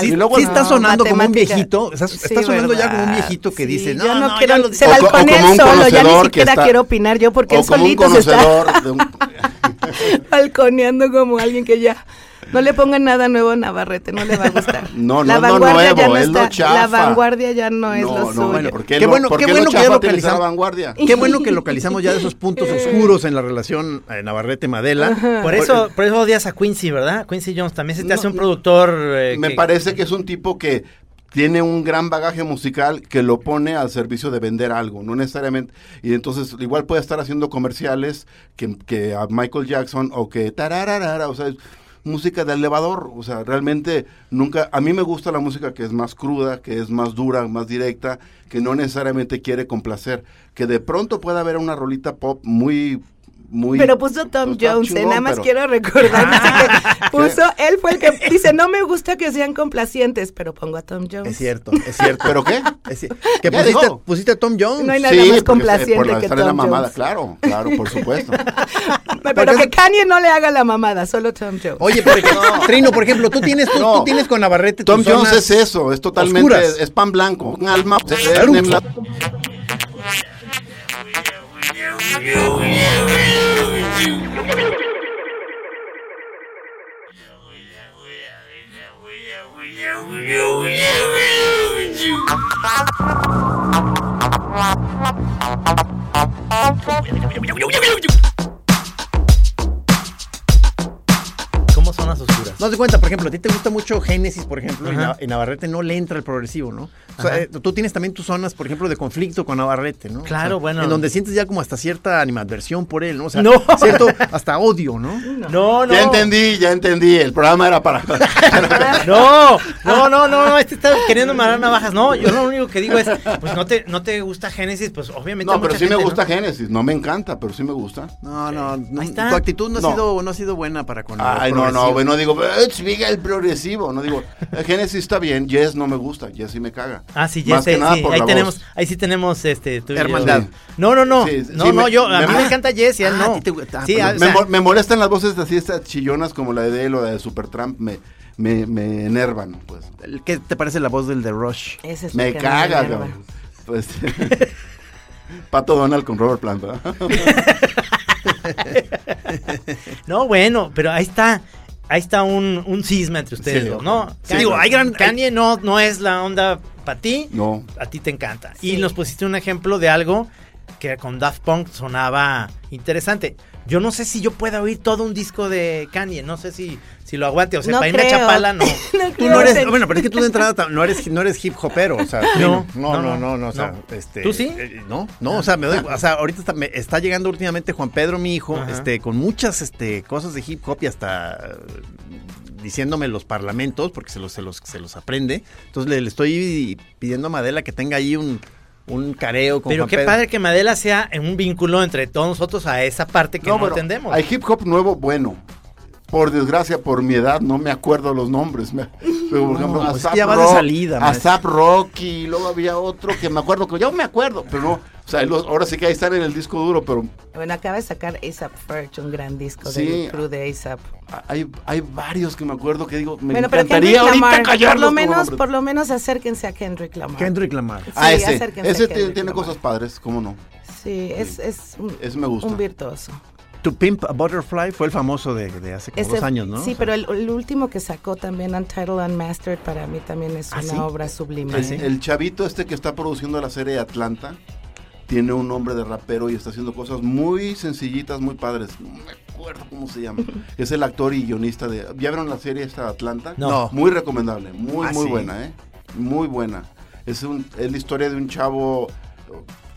Sí, Y luego- sí está sonando como un viejito. Estás- Sí, está sonando ya como un ¿verdad? viejito que dice, no, no, no, quiero, ya lo- se balconea él solo, ya ni siquiera está- quiero opinar yo porque él solito se está balconeando como alguien que ya no le pongan nada nuevo a Navarrete, no le va a gustar. No, la no, no vanguardia ya nuevo, no es lo chafa. la vanguardia ya no es no, lo no, suyo. bueno, ¿por qué, Qué bueno- por qué qué bueno lo que ya localizamos- la vanguardia? Qué bueno que localizamos ya esos puntos oscuros en la relación eh, Navarrete-Madela. Por eso, por eso odias a Quincy, ¿verdad? Quincy Jones también se te No, hace un productor. eh, Me que- parece que es un tipo que tiene un gran bagaje musical que lo pone al servicio de vender algo, no necesariamente. Y entonces igual puede estar haciendo comerciales que, que a Michael Jackson o que tarararara, o sea, música de elevador, o sea, realmente nunca, a mí me gusta la música que es más cruda, que es más dura, más directa, que no necesariamente quiere complacer, que de pronto pueda haber una rolita pop muy... Muy, Pero puso Tom pues, Jones, eh, nada más pero- quiero recordar dice que puso, él fue el que dice, no me gusta que sean complacientes, pero pongo a Tom Jones. Es cierto, es cierto. ¿Pero qué? Es que pusiste, pusiste a Tom Jones. No hay nada Sí, más porque complaciente por la, que Tom la mamada, Jones. claro, claro, por supuesto. Pero que Kanye no le haga la mamada, solo Tom Jones. Oye, por ejemplo, Trino, por ejemplo, tú tienes, tú, No. tú tienes con Navarrete Tom Jones es eso, es totalmente, oscuras. es pan blanco, un alma. Claro. ¿Cómo son las oscuras? No te cuenta, por ejemplo, a ti te gusta mucho Génesis, por ejemplo, y, Ajá. Na- y Navarrete no le entra el progresivo, ¿no? O sea, Ajá. eh, tú tienes también tus zonas, por ejemplo, de conflicto con Navarrete, ¿no? O Claro, sea, bueno. En donde sientes ya como hasta cierta animadversión por él, ¿no? O sea, No. cierto, hasta odio, ¿no? No, no. Ya entendí, ya entendí, el programa era para... No, no, no, no, no, este está queriendo matar navajas. No, yo lo único que digo es, pues no te, no te gusta Génesis, pues obviamente. No, pero mucha sí me gusta ¿no? Génesis, no me encanta, pero sí me gusta. No, no, no, Ahí está. tu actitud no ha, No. Sido, no ha sido buena para con Ay, no, no, bueno, digo, "Eh, diga el progresivo, no digo, eh, Génesis está bien, Yes no me gusta, Yes sí me caga. Ah, sí, Más ya sé, que nada sí, por ahí la tenemos, voz. ahí sí tenemos este. Hermandad. No, no, no. Sí, no, sí, no, me- yo a me- mí me encanta Jess y a él Ah, no. me, sea, mo- me molestan las voces así, estas chillonas como la de él o la de Supertramp, me, me, me enervan, pues. ¿Qué te parece la voz del The Rush? Ese es Me lo que caga, cabrón. Pues, Pato Donald con Robert Plant, ¿verdad? no, bueno, pero ahí está. Ahí está un, un cisma entre ustedes Sí. ¿no? Sí, digo, hay gran- Kanye no, no es la onda para ti. No. A ti te encanta. Sí. Y nos pusiste un ejemplo de algo que con Daft Punk sonaba interesante. Yo no sé si yo pueda oír todo un disco de Kanye. No sé si, si lo aguante. O sea, No para irme a creo. Chapala, no. No Tú creo no eres, bueno, pero es que tú de entrada no eres, no eres hip hopero, o sea, No, no, no, no, no, no, no, o sea, no. este, ¿Tú sí? eh, no, no, o sea, me doy, o sea, ahorita está, me está llegando últimamente Juan Pedro, mi hijo, Ajá. este, con muchas, este, cosas de hip hop y hasta diciéndome los parlamentos, porque se los, se los, se los aprende, entonces le, le estoy pidiendo a Madela que tenga ahí un, un careo con Pero Juan qué Pedro. padre que Madela sea en un vínculo entre todos nosotros a esa parte que no, bueno, entendemos. Hay hip hop nuevo, bueno. Por desgracia, por mi edad, no me acuerdo los nombres. Me- pero, por ejemplo, pues es ASAP ya de Rock, salida. ASAP Rocky, y luego había otro que me acuerdo, que yo me acuerdo, pero no. O sea, los- ahora sí que ahí están en el disco duro, pero Bueno, acaba de sacar ASAP Ferch, un gran disco Sí. del crew de ASAP. hay, hay varios que me acuerdo que digo, me bueno, pero encantaría Kendrick ahorita Lamar, callarlos. por lo menos, por lo menos acérquense a Kendrick Lamar. Kendrick Lamar. ah, sí, ese, acérquense a ese tiene, Lamar. cosas padres, ¿cómo no? Sí, es, es un, Ese me gusta. un virtuoso. To Pimp a Butterfly fue el famoso de, de hace como Ese- dos años, ¿no? Sí, O sea, pero el, el último que sacó también, Untitled Unmastered, para mí también es ¿Ah, una sí? obra sublime. ¿Ah, sí? El chavito este que está produciendo la serie Atlanta tiene un nombre de rapero y está haciendo cosas muy sencillitas, muy padres. No me acuerdo cómo se llama. es el actor y guionista de... ¿Ya vieron la serie esta Atlanta? No. Muy recomendable, muy, Ah, muy sí. buena, ¿eh? Muy buena. Es, un, es la historia de un chavo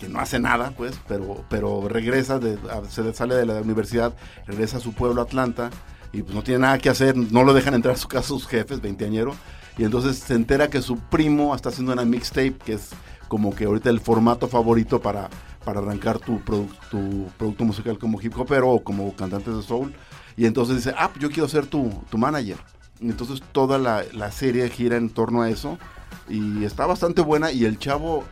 que no hace nada, pues, pero, pero regresa, de, se sale de la universidad, regresa a su pueblo Atlanta y pues no tiene nada que hacer, no lo dejan entrar a su casa sus jefes, veinteañero, y entonces se entera que su primo está haciendo una mixtape, que es como que ahorita el formato favorito para, para arrancar tu, produ- tu producto musical como hip hopero o como cantante de soul, y entonces dice, ah, yo quiero ser tu, tu manager. Y entonces toda la, la serie gira en torno a eso, y está bastante buena, y el chavo,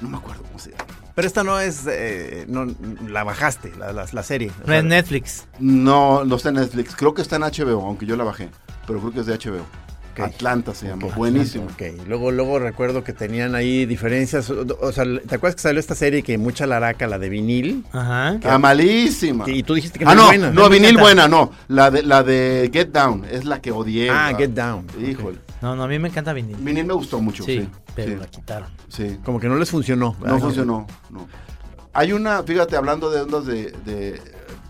no me acuerdo cómo se llama. Pero esta no es, eh, no, la bajaste, la, la, la serie. No es Netflix. No, no está en Netflix. Creo que está en HBO, aunque yo la bajé. Pero creo que es de HBO. Atlanta se llama. Buenísimo. Ok, luego, luego recuerdo que tenían ahí diferencias. O, o sea, ¿te acuerdas que salió esta serie que mucha laraca, la de vinil? Ajá. Ah, malísima. Y tú dijiste que ah, no no, es buena. no, vinil buena, no. La de, la de Get Down es la que odié. Ah, la- Get Down. Híjole. No, no, a mí me encanta vinil. Vinil me gustó mucho, sí. Sí, pero sí, la quitaron. sí. Como que no les funcionó. No funcionó, no. Hay una, fíjate, hablando de ondas de, de-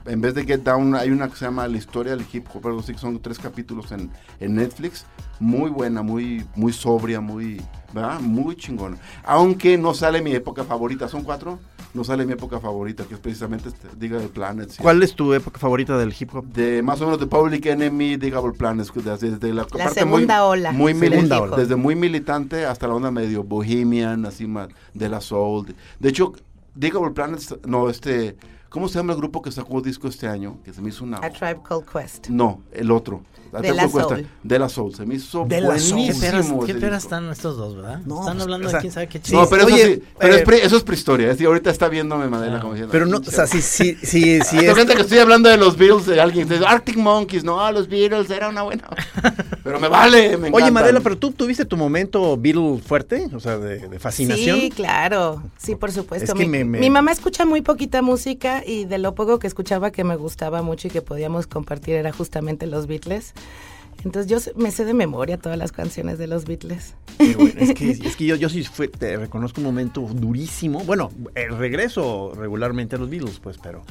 en vez de Get Down, hay una que se llama La historia del hip hop, así, que son tres capítulos en, en Netflix, muy buena, muy, muy sobria, muy, ¿verdad? Muy chingona. Aunque no sale mi época favorita, son cuatro, no sale mi época favorita, que es precisamente, este, Diga el Planet. sí. ¿Cuál es tu época favorita del hip hop? De más o menos de Public Enemy, Digable Planets, desde, desde la, parte segunda muy, ola muy hip hop. desde muy militante hasta la onda medio bohemian, así más de la soul. De, de hecho, Digable Planets, no, este, ¿cómo se llama el grupo que sacó disco este año? Que se me hizo una... A Tribe Called Quest. No, el otro. De Tengo La cuesta- Soul. De la Soul, se me hizo De La Soul. buenísimo. ¿Qué peras, qué peras están estos dos, verdad? No, están pues, hablando o sea, de quién sabe qué sí, chido. No, pero, Oye, eso, sí, pero eh, es pre- eso es prehistoria. Es decir, ahorita está viéndome Madela como diciendo. Pero no, "Pinche o sea, si, si, si, si Haz de es- cuenta que estoy hablando de los Beatles, de alguien dice Arctic Monkeys, no, los Beatles era una buena. pero me vale, me encanta. Oye, Madela, pero tú tuviste tu momento Beatle fuerte, o sea, de, de fascinación. Sí, claro. Sí, por supuesto. Es que mi, me- me- mi mamá escucha muy poquita música y de lo poco que escuchaba que me gustaba mucho y que podíamos compartir era justamente los Beatles. Entonces yo me sé de memoria todas las canciones de los Beatles. Bueno, es que, es que yo, yo sí fue- te reconozco un momento durísimo. Bueno, el regreso regularmente a los Beatles, pues, pero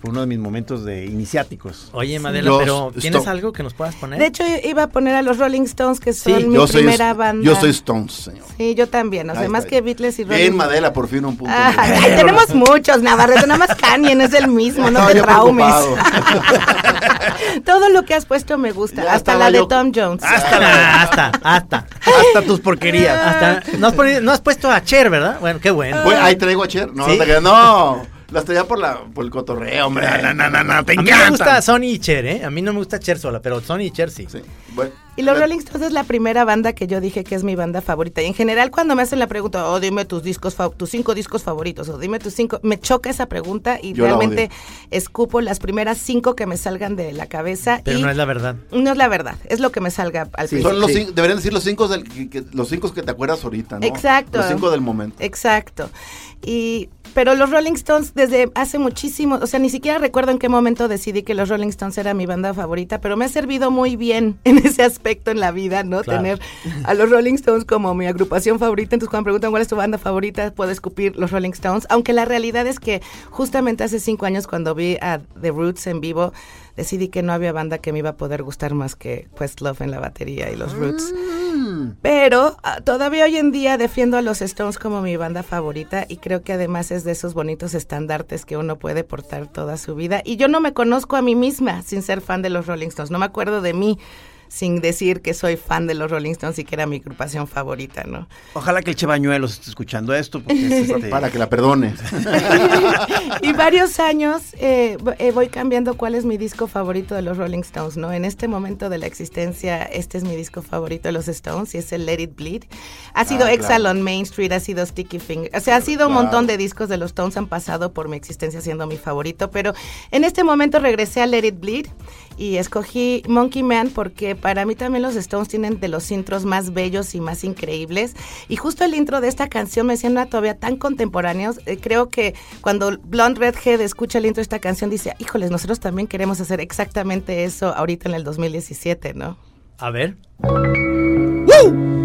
fue uno de mis momentos de iniciáticos. Oye, Madela, Los pero ¿tienes Stone- algo que nos puedas poner? De hecho, iba a poner a los Rolling Stones, que son Sí, mi yo soy, primera banda. yo soy Stones, señor. Sí, yo también. O sea, Ahí más que Beatles y Rolling Bien, Madela, por fin un punto. Ah, tenemos muchos, Navarrete, nada más Kanye, no es el mismo, no Estaba te traumes. Todo lo que has puesto me gusta, Ya hasta la de Tom Jones. Hasta, la- hasta, hasta, Hasta tus porquerías. hasta. No has, no puesto a Cher, ¿verdad? Bueno, qué bueno. Ahí traigo a Cher. No, ¿Sí? no, no. Las traía por, la, por el cotorreo, hombre. No, no, no, no, te a mí me gusta Sony y Cher, ¿eh? A mí no me gusta Cher sola, pero Sony y Cher sí. Sí, bueno. Y los Rolling Stones es la primera banda que yo dije que es mi banda favorita. Y en general cuando me hacen la pregunta, oh, dime tus discos, tus cinco discos favoritos, o dime tus cinco, me choca esa pregunta y Yo realmente escupo las primeras cinco que me salgan de la cabeza. Pero y no es la verdad. no es la verdad, es lo que me salga al principio. Son los Sí. cinco, deberían decir los cinco, del, que, que- los cinco que te acuerdas ahorita, ¿no? Exacto. Los cinco del momento. Exacto. Y pero los Rolling Stones desde hace muchísimo, o sea, ni siquiera recuerdo en qué momento decidí que los Rolling Stones era mi banda favorita, pero me ha servido muy bien en ese aspecto en la vida, ¿no? Claro. Tener a los Rolling Stones como mi agrupación favorita. Entonces, cuando me preguntan cuál es tu banda favorita, puedo escupir los Rolling Stones. Aunque la realidad es que justamente hace cinco años, cuando vi a The Roots en vivo, decidí que no había banda que me iba a poder gustar más que Questlove en la batería y los Roots. Pero ah, todavía hoy en día defiendo a los Stones como mi banda favorita y creo que además es de esos bonitos estandartes que uno puede portar toda su vida. Y yo no me conozco a mí misma sin ser fan de los Rolling Stones. No me acuerdo de mí sin decir que soy fan de los Rolling Stones y que era mi agrupación favorita, ¿no? Ojalá que el Che Bañuelos esté escuchando esto. Porque es, este, Para que la perdone. y varios años eh, eh, voy cambiando cuál es mi disco favorito de los Rolling Stones, ¿no? En este momento de la existencia, este es mi disco favorito de los Stones y es el Let It Bleed. Ha sido Ah, Exile claro. on Main Street, ha sido Sticky Finger, o sea, ha sido un montón de discos de los Stones han pasado por mi existencia siendo mi favorito, pero en este momento regresé a Let It Bleed y escogí Monkey Man porque para mí también los Stones tienen de los intros más bellos y más increíbles. Y justo el intro de esta canción me siento todavía tan contemporáneos. Eh, creo que cuando Blonde Redhead escucha el intro de esta canción dice, híjoles, nosotros también queremos hacer exactamente eso ahorita en el 2017, ¿no? A ver. I'm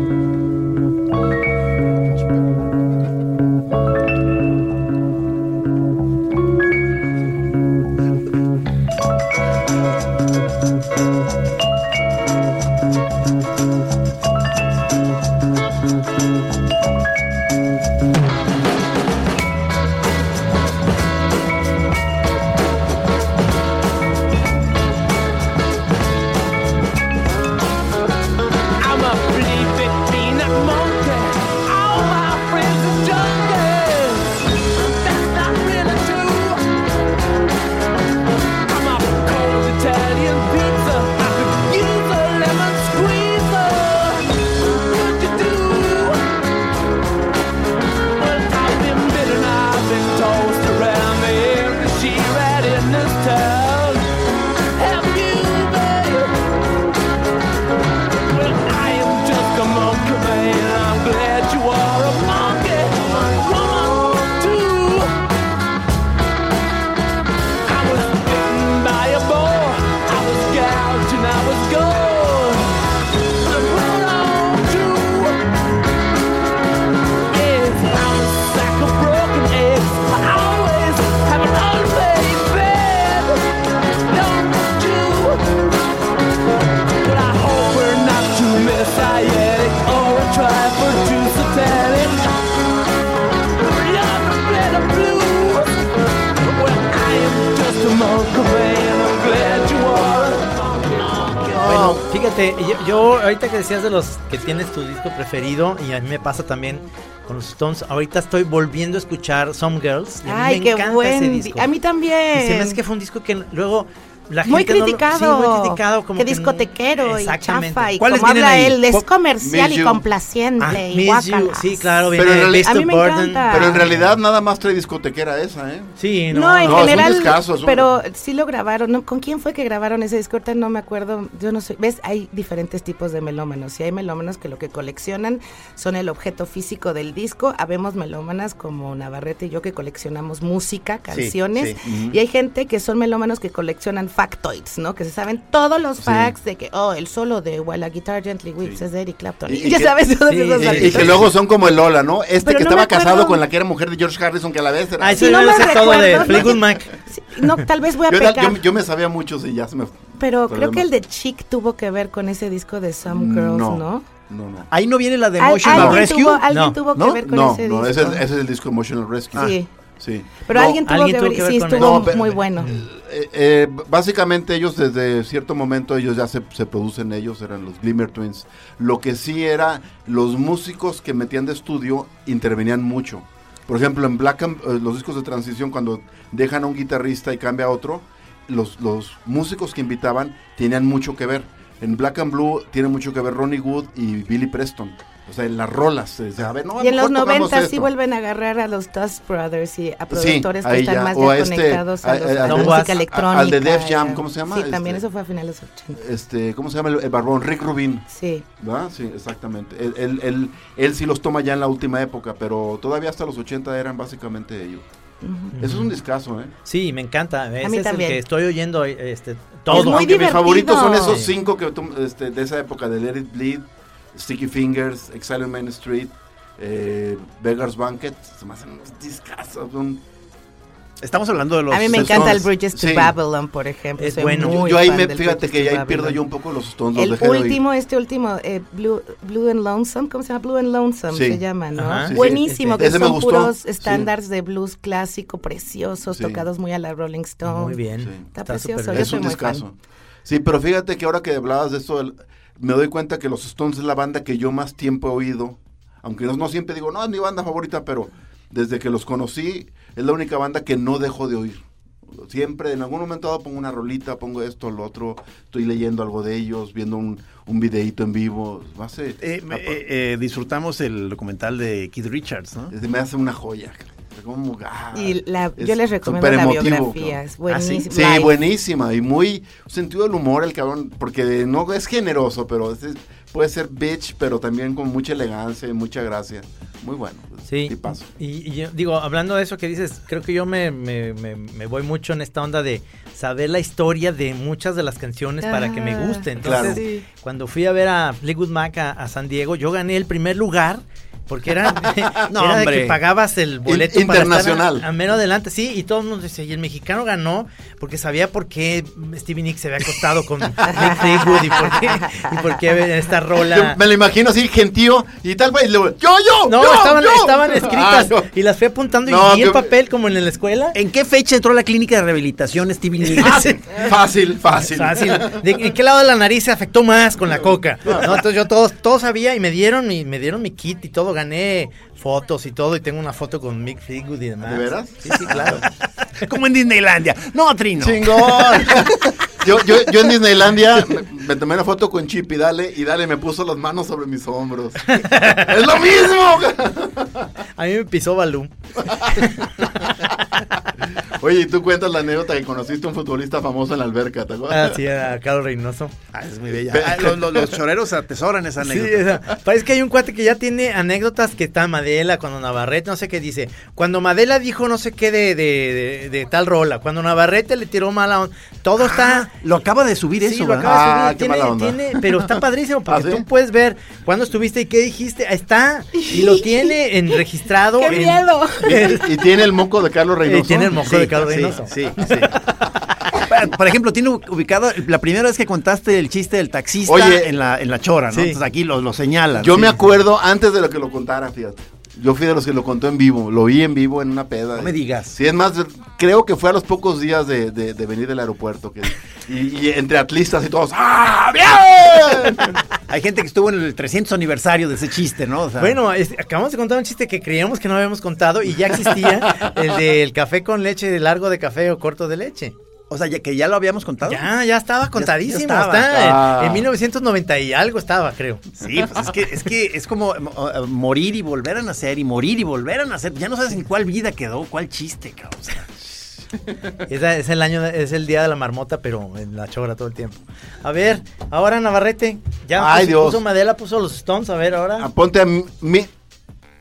decías de los que tienes tu disco preferido, y a mí me pasa también con los Stones, ahorita estoy volviendo a escuchar Some Girls. Y a mí Ay, me qué encanta buen. ese di- disco. A mí también. Y se me hace que fue un disco que luego la muy gente no lo- criticado. sí, muy criticado. Como que que no- discotequero y Exactamente. chafa. Y ¿Cuáles como habla ahí? él, es comercial y You. complaciente. Ah, y guácala. sí, claro, Pero en el realidad- Beast A mí of me Burden. encanta. Pero en realidad nada más trae discotequera esa, ¿eh? Sí, no. No, en No, es un general, discazo, es un- pero sí lo grabaron. ¿no? ¿Con quién fue que grabaron ese disco? Ahorita no me acuerdo. Yo no sé. ¿Ves? Hay diferentes tipos de melómanos. Y hay melómanos que lo que coleccionan son el objeto físico del disco. Habemos melómanas como Navarrete y yo que coleccionamos música, canciones. sí. Y hay gente que son melómanos que coleccionan factoids, ¿no? Que se saben todos los facts de que, oh, el solo de While a Guitar Gently Weeps es de Eric Clapton. Y- Y, y ya que- sabes todos sí, esos sí, Y, que luego son como el Lola, ¿no? Este Pero que no estaba me casado con la que era mujer de George Harrison, que a la vez era... Ah, eso Sí, no debe lo ser todo de recuerdo, ¿no? Fleetwood Mac. Sí, no, tal vez voy a yo, era- pecar. yo- yo me sabía muchos y ya se me... Pero Pero creo no. que el de Chic tuvo que ver con ese disco de Some Girls, ¿no? No, no, no. Ahí no viene la de Al- Emotional alguien Rescue. tuvo, alguien No. tuvo que ¿No? ver con No, ese no, disco. ese, es- ese es el disco Emotional Rescue. Sí. Sí. Pero No, alguien tuvo alguien que tuvo ver, que ver sí, con estuvo. No, pero- muy bueno. Eh, eh, básicamente ellos desde cierto momento ellos ya se, se producen ellos, eran los Glimmer Twins. Lo que sí era, los músicos que metían de estudio intervenían mucho. Por ejemplo, en Black and- eh, los discos de transición, cuando dejan a un guitarrista y cambia a otro, los, los músicos que invitaban tenían mucho que ver. En Black and Blue tiene mucho que ver Ronnie Wood y Billy Preston. O sea, en las rolas. o sea, a ver, no, y en los mejor tocamos 90 sí vuelven a agarrar a los Dust Brothers y a Sí, productores que ahí están ya. más ya a este, conectados a, a- los- a- a la música a- electrónica. al de Def a- Jam, ¿cómo se llama? Sí, también Este- eso fue a finales de los 80. Este, ¿Cómo se llama el, el barbón? Rick Rubin. Sí. ¿verdad? Sí, exactamente. Él, él, él, él sí los toma ya en la última época, pero todavía hasta los 80 eran básicamente ellos. Eso es un discazo, ¿eh? Sí, me encanta. Ese mí es el también. que estoy oyendo este, todo. muy Aunque mis favoritos son esos Sí. cinco que este, de esa época de Let It Bleed, Sticky Fingers, Exile on Main Street, eh, Beggar's Banquet. Se me hacen unos discazos. un- Estamos hablando de los A mí me Stones. encanta el Bridges to Sí. Babylon, por ejemplo. Es Soy bueno. muy yo ahí fan me, fíjate que ahí pierdo yo un poco los Stones. los El último, este último, eh, Blue, Blue and Lonesome, ¿cómo se llama? Blue and Lonesome Sí. se llama, ¿no? Ajá, sí, sí. Buenísimo, que son puros sí. estándares de blues clásico, preciosos, Sí. tocados muy a la Rolling Stone. Muy bien. Sí. Está, Está precioso, yo Es soy un muy fan. discazo. Sí, pero fíjate que ahora que hablabas de esto, el- me doy cuenta que los Stones es la banda que yo más tiempo he oído. Aunque no, no siempre digo, no, es mi banda favorita, pero desde que los conocí, es la única banda que no dejo de oír. Siempre, en algún momento dado pongo una rolita, pongo esto, lo otro, estoy leyendo algo de ellos, viendo un, un videíto en vivo. Hace, Eh, me- eh, eh, disfrutamos el documental de Keith Richards, ¿no? me hace una joya. Como, ah, Y la, yo les recomiendo la emotivo, biografía, es buenísima. Sí, Live. buenísima y muy sentido del humor el cabrón, porque no es generoso, pero es- puede ser bitch, pero también con mucha elegancia y mucha gracia. Muy bueno. Sí, tipazo. y, y yo digo, hablando de eso que dices, creo que yo me, me- me- me voy mucho en esta onda de saber la historia de muchas de las canciones para que me Ah, gusten. Entonces, Claro. Sí. cuando fui a ver a Fleetwood Mac a, a San Diego, yo gané el primer lugar. Porque era, No, era de hombre. que pagabas el boleto In- para estar internacional. a, a mero adelante, sí, y todo el mundo decía, y el mexicano ganó porque sabía por qué Stevie Nicks se había acostado con Mick Fleetwood y por qué, y por qué esta Yo rola. me lo imagino así, gentío, y tal vez, yo, yo, No, yo, estaban, yo. estaban escritas Ah, no. y las fui apuntando No, y vi el papel como en la escuela. ¿En qué fecha entró a la clínica de rehabilitación Stevie Nicks? Ah, Fácil, fácil. Fácil. ¿De en qué lado de la nariz se afectó más con la coca? No, entonces yo todo, todo sabía y me dieron mi, me dieron mi kit y todo, gané fotos y todo y tengo una foto con Mick Fleetwood y demás. ¿De veras? Sí, sí, claro. Como en Disneylandia. No, Trino. Chingón. Yo, yo, yo en Disneylandia me, me tomé una foto con Chip y Dale, y Dale me puso las manos sobre mis hombros. ¡Es lo mismo! A mí me pisó Balú. Oye, y tú cuentas la anécdota que conociste a un futbolista famoso en la alberca, ¿te acuerdas? Ah, sí, a Carlos Reynoso. Ah, es muy bella. Ah, los, los- los choreros atesoran esa Sí, anécdota. esa- parece que hay un cuate que ya tiene anécdotas que está Madela, cuando Navarrete, no sé qué dice. Cuando Madela dijo no sé qué de, de, de- de tal rola, cuando Navarrete le tiró mala onda, todo está... Lo acaba de subir Sí, eso, lo acaba de Ah, subir, qué tiene- mala onda. tiene- pero está padrísimo porque ¿Ah, sí? tú puedes ver cuándo estuviste y qué dijiste, ahí está, y lo tiene en registrado. ¡Qué en- miedo! Y tiene el moco de Carlos Reynoso. Y tiene el moco Sí, de Carlos sí, Reynoso. Sí, sí. Por ejemplo, tiene ubicado la primera vez que contaste el chiste del taxista Oye. en la en la chora, ¿no? Sí. Entonces aquí lo, lo señalan. Yo sí. me acuerdo antes de lo que lo contara, fíjate. Yo fui de los que lo contó en vivo, lo oí en vivo en una peda. No me digas. Sí, es más, creo que fue a los pocos días de, de- de venir del aeropuerto. Que, y, y entre atlistas y todos, ¡ah, bien! Hay gente que estuvo en el 300 aniversario de ese chiste, ¿no? O sea, Bueno, es- acabamos de contar un chiste que creíamos que no habíamos contado y ya existía, el del café con leche, de largo de café o corto de leche. O sea, ya que ya lo habíamos contado. Ya, ya estaba contadísimo. ya estaba. está, en- Ah. en 1990 y algo estaba, creo. Sí, pues es que es que es como eh, eh, morir y volver a nacer y morir y volver a nacer. Ya no sabes en cuál vida quedó, cuál chiste, cabrón. O sea, es el año, es el día de la marmota, pero en la chora todo el tiempo. A ver, ahora Navarrete. Ya Ay, puso, Dios. puso Madela, puso los Stones, a ver ahora. Ah, Ponte a mi,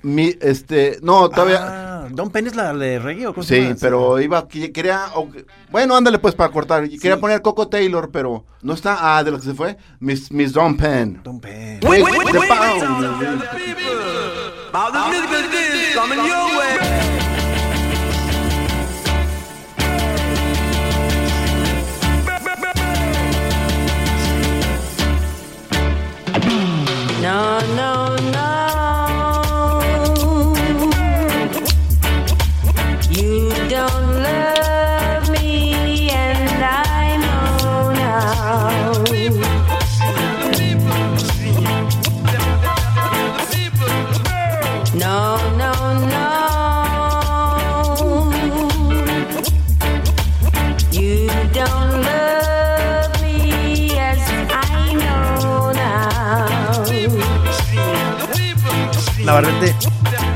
mi, este, no, todavía... Ah, Don Penn es la de reggae o cómo se Sí, llama? pero iba, que- quería, o- bueno, ándale pues para cortar. Quería poner Coco Taylor, pero no está, ah, de lo que se fue, Miss, Miss Don Penn. Don Penn. Wait, the pound. No, no, Navarrete,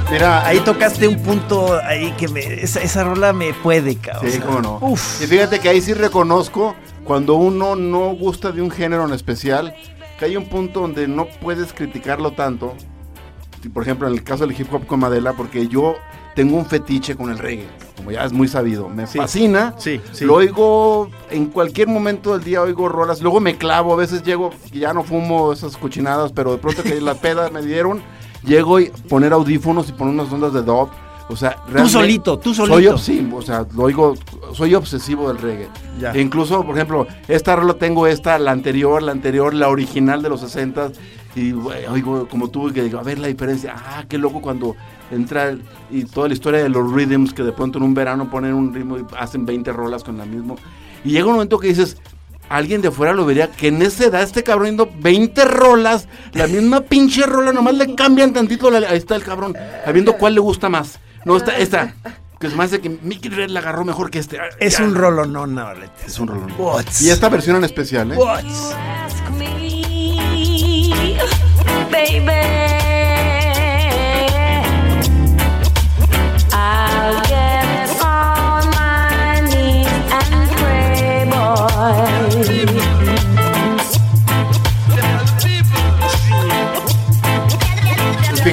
Mira, ahí tocaste un punto ahí que me, esa, esa rola me puede, cabrón. Sí, cómo no. Uf. Y fíjate que ahí sí reconozco cuando uno no gusta de un género en especial, que hay un punto donde no puedes criticarlo tanto. Por ejemplo, en el caso del hip hop con Madela, porque yo tengo un fetiche con el reggae. como ya es muy sabido. Me Sí. fascina. Sí, sí. Lo oigo en cualquier momento del día, oigo rolas. Luego me clavo, a veces llego, y ya no fumo esas cochinadas, pero de pronto que la peda me dieron, llego y poner audífonos y poner unas ondas de dub. O sea, realmente solito, tú Soy solito. obsesivo, o sea, lo oigo, soy obsesivo del reggae. Ya. E incluso, por ejemplo, esta rola tengo esta, la anterior, la anterior, la original de los 60 y güey, oigo como tú que digo, a ver la diferencia. Ah, qué loco cuando entra el- y toda la historia de los rhythms que de pronto en un verano ponen un ritmo y hacen 20 rolas con la misma. Y llega un momento que dices, alguien de fuera lo vería que en esa edad este cabrón yendo 20 rolas, la misma pinche rola, nomás le cambian tantito, la- ahí está el cabrón, sabiendo cuál le gusta más. No, esta, esta, que se me hace que Mickey Red la agarró mejor que este. Es ya. un rolonón, Navarrete. Es un rolón. What's- Y esta versión en especial, ¿eh? What's- I'll get on my knees and pray, boy.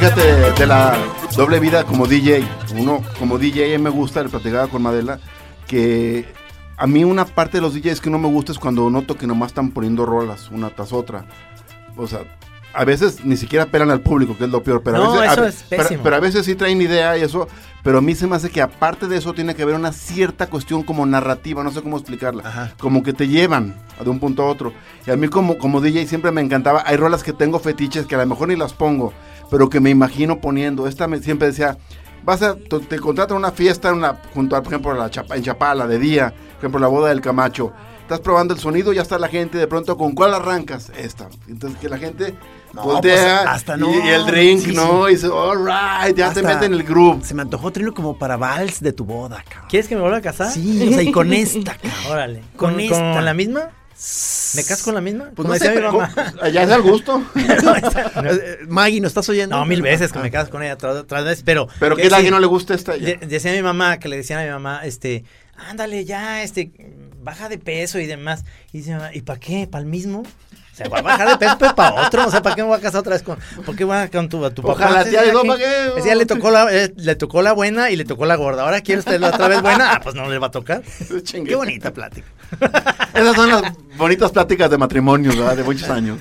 Fíjate de la doble vida como DJ. Uno, como DJ, me gusta, le platicaba con Madela, que a mí una parte de los DJs que no me gusta es cuando noto que nomás están poniendo rolas una tras otra. O sea, a veces ni siquiera pelan al público, que es lo peor. Pero No, a veces, eso a- es pero- pero a veces sí traen idea y eso. Pero a mí se me hace que aparte de eso tiene que haber una cierta cuestión como narrativa, no sé cómo explicarla. Ajá. Como que te llevan de un punto a otro. Y a mí como, como DJ siempre me encantaba. Hay rolas que tengo fetiches que a lo mejor ni las pongo, pero que me imagino poniendo. Esta me, siempre decía, vas a, te, te contratan una fiesta en una, junto a, por ejemplo, la Chapa- en Chapala de día, por ejemplo, la boda del Camacho. Estás probando el sonido, ya está la gente, de pronto, ¿con cuál arrancas? Esta. Entonces que la gente No, voltea pues, hasta y, no. y el drink, Sí, ¿no? sí. Y dice, all right, ya te Hasta- mete en el groove. Se me antojó tenerlo como para vals de tu boda, cabrón. ¿Quieres que me vuelva a casar? Sí, o sea, y con esta, cabrón. Órale. Con ¿Con, esta. con la misma? ¿Me casas con la misma? Pues no sé, mi mamá. Allá es al gusto. Eh, Maggie, ¿no estás oyendo? No, mil veces que me casas con ella, otra, otra vez, pero... Pero que sí, a alguien no le gusta esta. de- decía mi mamá, que le decían a mi mamá, este, ándale ya, este, baja de peso y demás. Y dice ¿y para qué? ¿Para el mismo? O sea, va a bajar de peso, pues para otro. O sea, ¿para qué me voy a casar otra vez con.? ¿Por qué voy a con tu, a tu papá? Ojalá, tía, Decía no, que- ¿para qué? decía, le tocó, la, eh, le tocó la buena y le tocó la gorda. Ahora quiere usted la otra vez buena. Ah, pues no le va a tocar. Qué bonita plática. Esas son las bonitas pláticas de matrimonio, ¿verdad? De muchos años.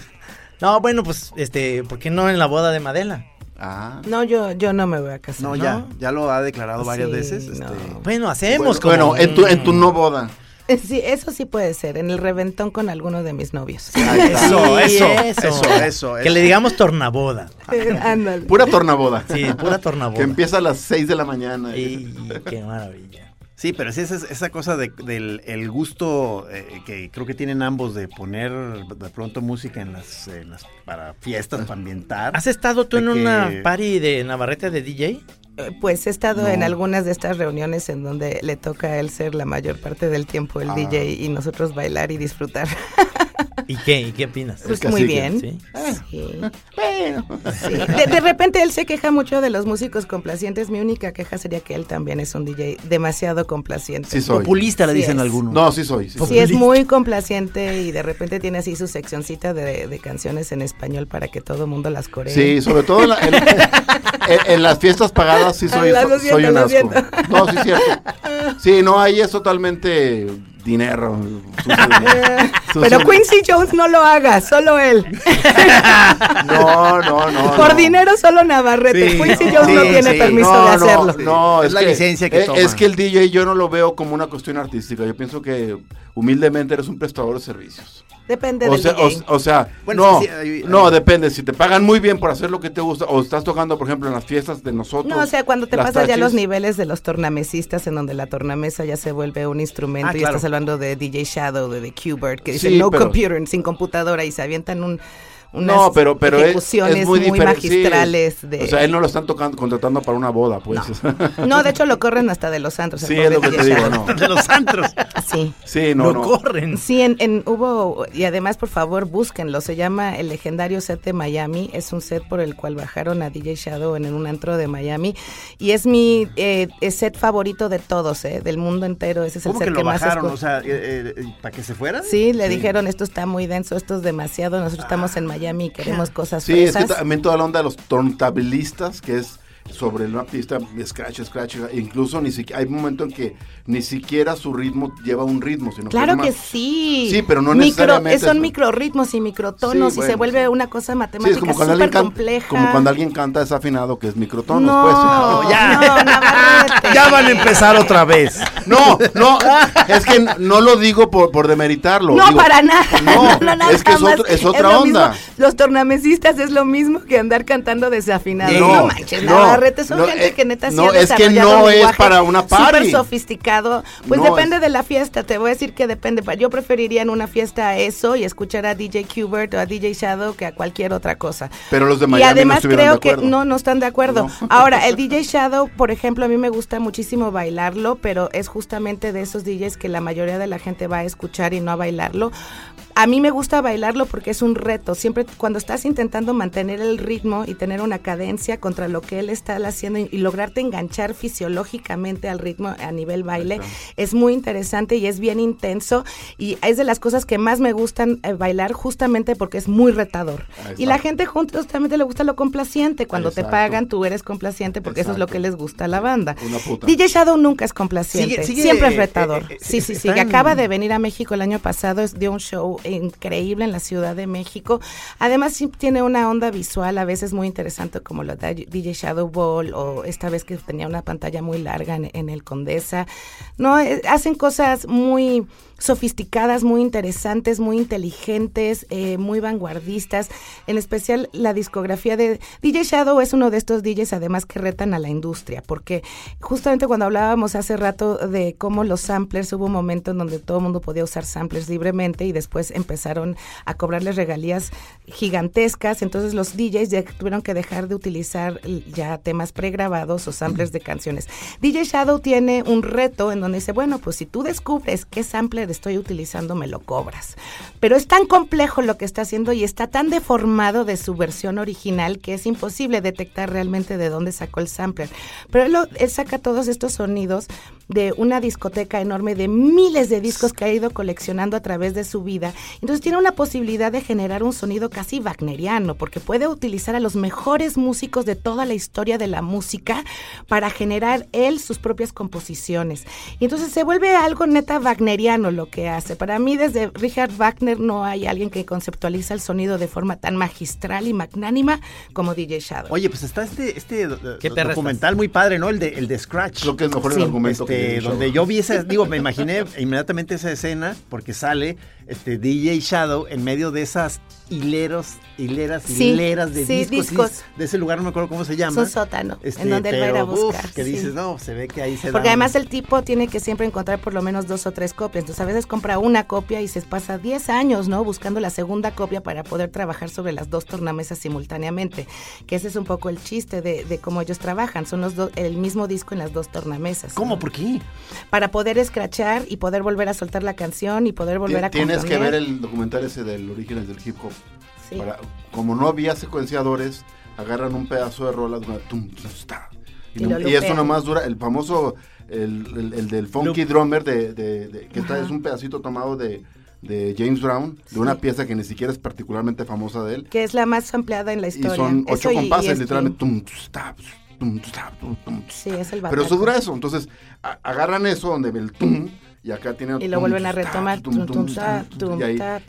No, bueno, pues, este, ¿por qué no en la boda de Madela? Ah. No, yo, yo no me voy a casar. No, ya, ya lo ha declarado varias Sí, veces. no. este, Bueno, hacemos Bueno, como. bueno, en tu, en tu no boda. Eh, Sí, eso sí puede ser, en el reventón con alguno de mis novios. Eso, Sí, eso, eso, eso, Que eso. le digamos tornaboda. Ándale. Pura tornaboda. Sí, pura tornaboda. Que empieza a las 6 de la mañana. Y qué maravilla. Sí, pero sí, esa, esa cosa de- del el gusto eh, que creo que tienen ambos de poner de pronto música en las, en las- para fiestas, para ambientar. ¿Has estado tú en una que- party de Navarrete de DJ? Eh, Pues he estado en algunas de estas reuniones en donde le toca a él ser la mayor parte del tiempo el Ah. DJ y nosotros bailar y disfrutar. ¿Y qué? ¿Y qué opinas? Pues muy bien. ¿Sí? Sí. Sí. De, de repente él se queja mucho de los músicos complacientes. Mi única queja sería que él también es un DJ demasiado complaciente. Sí soy. Populista le Sí dicen es. algunos. No, sí soy. sí soy. Es muy complaciente y de repente tiene así su seccioncita de, de canciones en español para que todo el mundo las coree. Sí, sobre todo en, la- en- en- en las fiestas pagadas sí soy, Ah, lo soy un asco. No, sí es cierto. Sí, no, ahí es totalmente dinero. Pero. Quincy Jones no lo haga, solo él. No, no, no. Por no. dinero solo Navarrete. Sí, Quincy Jones no tiene sí. permiso No, de no, hacerlo. No, Es es, la que, licencia que es, toma. es que el DJ yo no lo veo como una cuestión artística. Yo pienso que humildemente eres un prestador de servicios. Depende O del sea, DJ. o, o sea Bueno, no, sí, sí, hay- hay- no, depende. Si te pagan muy bien por hacer lo que te gusta, o estás tocando, por ejemplo, en las fiestas de nosotros. No, o sea, cuando te pasas ya los niveles de los tornamesistas, en donde la tornamesa ya se vuelve un instrumento Ah, y claro. estás hablando de DJ Shadow, de The Qbert, que dice Sí, no pero- computer, sin computadora, y se avientan un, unas No, pero, pero es- ejecuciones es, muy, muy, diferente. sí, magistrales. es- de... O sea, él no lo están tocando, contratando para una boda, pues. No, de hecho lo corren hasta de los santos. el sí, es lo que te digo, no. De los antros. Sí. Sí, no, lo no. corren. Sí, en, en- hubo, y además por favor búsquenlo, se llama el legendario set de Miami, es un set por el cual bajaron a DJ Shadow en, un antro de Miami y es mi eh, set favorito de todos, eh, del mundo entero, ese es el ¿Cómo set que más bajaron? O sea, eh, eh, ¿para que se fueran? Sí, le dijeron esto está muy denso, esto es demasiado, nosotros estamos en Miami y queremos cosas Sí, es que también toda la onda de los turntablistas, que es sobre una pista, scratch, scratch, e incluso ni siquiera, hay un momento en que ni siquiera su ritmo lleva un ritmo, sino Claro que sí. Sí, pero no Micro- necesariamente Son eso. microrritmos y microtonos Sí, y se vuelve sí. una cosa Sí, matemática como cuando, súper compleja. como cuando alguien canta desafinado que es microtonos, no, pues. No, ya. no. Ya van a empezar otra vez. No, no, es que no, no lo digo por, por demeritarlo. No, digo, para nada. No, nada es que es, otro- es otra lo onda. mismo. Los tornamesistas es lo mismo que andar cantando desafinado. No, No, manches, no, Son no, gente eh, que neta sí no, ha es que no un es para una party. Súper sofisticado. Pues No, depende es- de la fiesta. Te voy a decir que depende. Yo preferiría en una fiesta eso y escuchar a DJ Qbert o a DJ Shadow que a cualquier otra cosa. Pero los de y Miami no además creo de que no, no están de acuerdo. Ahora, el DJ Shadow, por ejemplo, a mí me gusta muchísimo bailarlo, pero es justamente de esos DJs que la mayoría de la gente va a escuchar y no a bailarlo. A mí me gusta bailarlo porque es un reto. Siempre cuando estás intentando mantener el ritmo y tener una cadencia contra lo que él está haciendo y, y lograrte enganchar fisiológicamente al ritmo a nivel baile, es muy interesante y es bien intenso y es de las cosas que más me gustan eh, bailar justamente porque es muy retador. Y la gente justamente le gusta lo complaciente. Cuando te pagan, tú eres complaciente porque eso es lo que les gusta a la banda. Una puta. DJ Shadow nunca es complaciente, Sigue- sigue, siempre es eh, retador. eh, eh, sí, sí, sí. acaba de venir a México el año pasado, es- dio un show increíble en la Ciudad de México. Además, tiene una onda visual a veces muy interesante, como lo da DJ Shadow Ball, o esta vez que tenía una pantalla muy larga en, en el Condesa. No, eh, hacen cosas muy sofisticadas, muy interesantes, muy inteligentes, eh, muy vanguardistas. En especial la discografía de DJ Shadow es uno de estos DJs además que retan a la industria, porque justamente cuando hablábamos hace rato de cómo los samplers, hubo un momento en donde todo el mundo podía usar samplers libremente y después empezaron a cobrarles regalías gigantescas, entonces los DJs ya tuvieron que dejar de utilizar ya temas pregrabados o samplers de canciones. DJ Shadow tiene un reto en donde dice, bueno, pues si tú descubres qué sampler estoy utilizando, me lo cobras. Pero es tan complejo lo que está haciendo y está tan deformado de su versión original que es imposible detectar realmente de dónde sacó el sampler. Pero él saca todos estos sonidos de una discoteca enorme de miles de discos que ha ido coleccionando a través de su vida. Entonces tiene una posibilidad de generar un sonido casi wagneriano, porque puede utilizar a los mejores músicos de toda la historia de la música para generar él sus propias composiciones. Y entonces se vuelve algo neta wagneriano lo que hace. Para mí desde Richard Wagner no hay alguien que conceptualiza el sonido de forma tan magistral y magnánima como DJ Shadow. Oye, pues está este, este do- ¿Qué do- perra documental muy padre, ¿no? El de, el de Scratch. Creo que es mejor Sí. el argumento que Este, donde yo vi esa, digo, me imaginé inmediatamente esa escena porque sale este DJ Shadow en medio de esas hileros, hileras, Sí, hileras de sí, discos, de ese lugar no me acuerdo cómo se Es llama. un sótano, Este, en donde él va a ir a pero, uf, buscar. que sí. dices, no, se ve que ahí se Porque además el tipo tiene que siempre encontrar por lo menos dos o tres copias. Entonces a veces compra una copia y se pasa 10 años, ¿no? Buscando la segunda copia para poder trabajar sobre las dos tornamesas simultáneamente. Que ese es un poco el chiste de, de cómo ellos trabajan. Son los dos, el mismo disco en las dos tornamesas. ¿Cómo? ¿no? ¿Por Para poder escrachar y poder volver a soltar la canción y poder volver a Tienes que ver el documental ese del orígenes del hip hop. Sí. Para- como no había secuenciadores, agarran un pedazo de rola tum, y, Y no- y eso nomás dura, el famoso, el, el- el del funky drummer, de, de- de- que está, es un pedacito tomado de, de James Brown, de una pieza que ni siquiera es particularmente famosa de él. Que es la más ampliada en la Y historia. son ocho Eso y- y compases, es literalmente. Tum, tum, sta, tum, tum. Sí, es el Pero eso dura eso, entonces a- agarran eso donde el tum y acá tienen Y lo vuelven a retomar.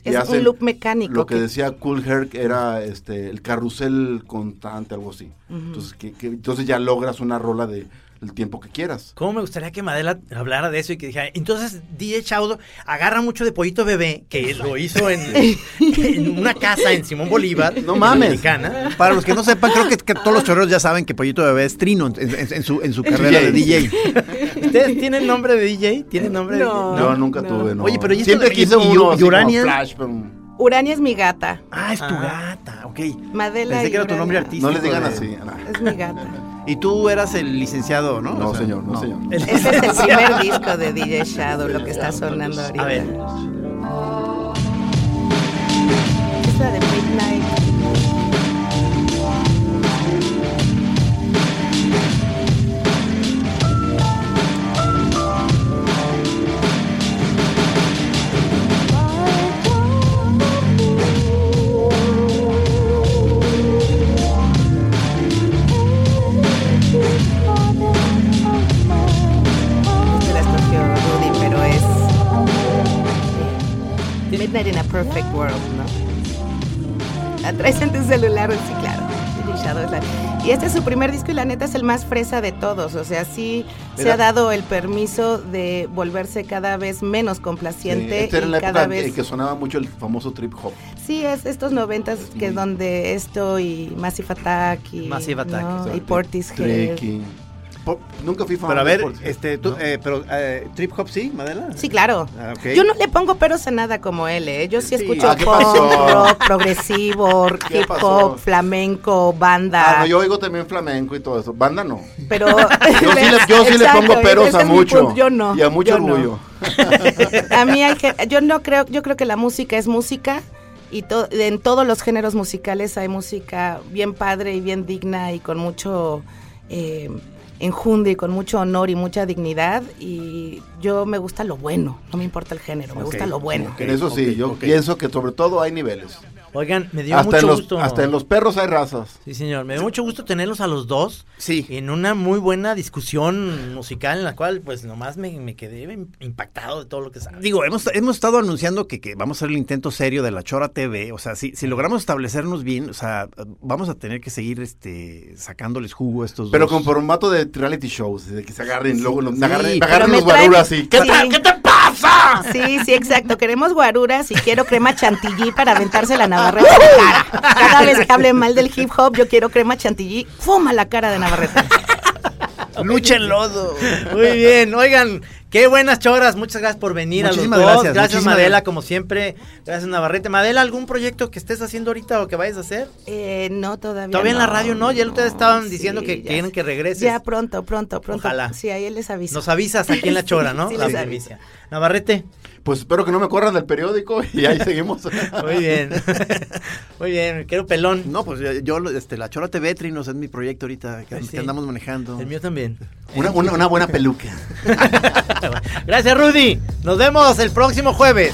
Es un loop mecánico. Lo que que- decía Cool Herc era este el carrusel constante, algo así. Entonces, que, que- entonces ya logras una rola de el tiempo que quieras. ¿Cómo me gustaría que Madela hablara de eso y que dijera, entonces DJ Chaudo agarra mucho de Pollito Bebé, que lo hizo en, en una casa en Simón Bolívar, No mames. Dominicana. Para los que no sepan, creo que, que todos los chorreros ya saben que Pollito Bebé es Trino en, en- en su, en su carrera de DJ. ¿Ustedes tienen nombre de DJ? ¿Tienen nombre No. de Yo nunca no. tuve, no. Oye, pero ¿y esto siempre quise uno y Urania? Flash, pero Urania es mi gata. Ah, es tu Ah. gata, ok. Madela Pensé y que era tu nombre artístico. no les digan de- así. no. Es mi gata. Y tú eras el licenciado, ¿no? No, O sea, señor, no, señor. Ese es el primer disco de DJ Shadow, lo que está sonando ahorita. A ver. Es la de. Midnight la neta es el más fresa de todos. O sea, sí se ha dado el permiso de volverse cada vez menos Sí, complaciente esta era y la cada época en vez... que sonaba mucho el famoso trip hop. Sí, es estos noventas que es donde esto y Massive Attack y, Massive Attack, Portishead. Tricky. Nunca fui fan Pero a de ver, este, tú, eh, pero eh, trip hop sí, Madela. Sí, claro. Ah. Yo no le pongo peros a nada como él, ¿eh? Yo sí, Sí. escucho Ah, ¿qué pop, rock, progresivo, ¿Qué hip pasó? hop, flamenco, banda. Ah, no, yo oigo también flamenco y todo eso. Banda no. Pero Yo sí le, yo sí le Exacto, pongo peros a mucho. Yo no. Y a mucho no. orgullo. A mí hay que, yo no creo, yo creo que la música es música y to- en todos los géneros musicales hay música bien padre y bien digna y con mucho eh, enjundia y con mucho honor y mucha dignidad y yo me gusta lo bueno, no me importa el género, me gusta lo bueno. En eso sí, yo pienso que sobre todo hay niveles. Oigan, me dio Hasta mucho los, gusto. hasta en los perros hay razas. Sí, señor. Me dio mucho gusto tenerlos a los dos. Sí. En una muy buena discusión musical en la cual, pues, nomás me, me quedé im- impactado de todo lo que sabe. Digo, hemos, hemos estado anunciando que, que vamos a hacer el intento serio de la Chora TV. O sea, si, si logramos establecernos bien, o sea, vamos a tener que seguir este sacándoles jugo a estos Pero dos. con formato de reality shows, de que se agarren, luego los, Sí, agarren, los guaruras así. ¿Qué, tal? ¿Qué te pasa? Sí, sí, exacto. Queremos guaruras y quiero crema chantilly para aventarse la Navarrete en la cara. Cada vez que hable mal del hip hop, yo quiero crema chantilly. Fuma la cara de Navarrete. Lucha en lodo. Muy bien, oigan, qué buenas choras, muchas gracias por venir Muchísimas a los dos. gracias, Gracias, muchísimas Madela, gracias. como siempre. Gracias Navarrete. Madela, ¿algún proyecto que estés haciendo ahorita o que vayas a hacer? Eh, no, todavía Todavía en la radio no, ya ustedes estaban sí, diciendo que quieren que regreses. Ya pronto, pronto, pronto. Ojalá. Sí, ahí les aviso. Nos avisas aquí en la chora, ¿no? Sí, La les aviso. Navarrete. Pues espero que no me corran del periódico y ahí seguimos. Muy bien. Muy bien, quiero pelón. No, pues yo, yo, este, la Chora TV, Trinos, es mi proyecto ahorita que, Ay, que sí. andamos manejando. El mío también. Una, una, una buena peluca. Gracias, Rudy. Nos vemos el próximo jueves.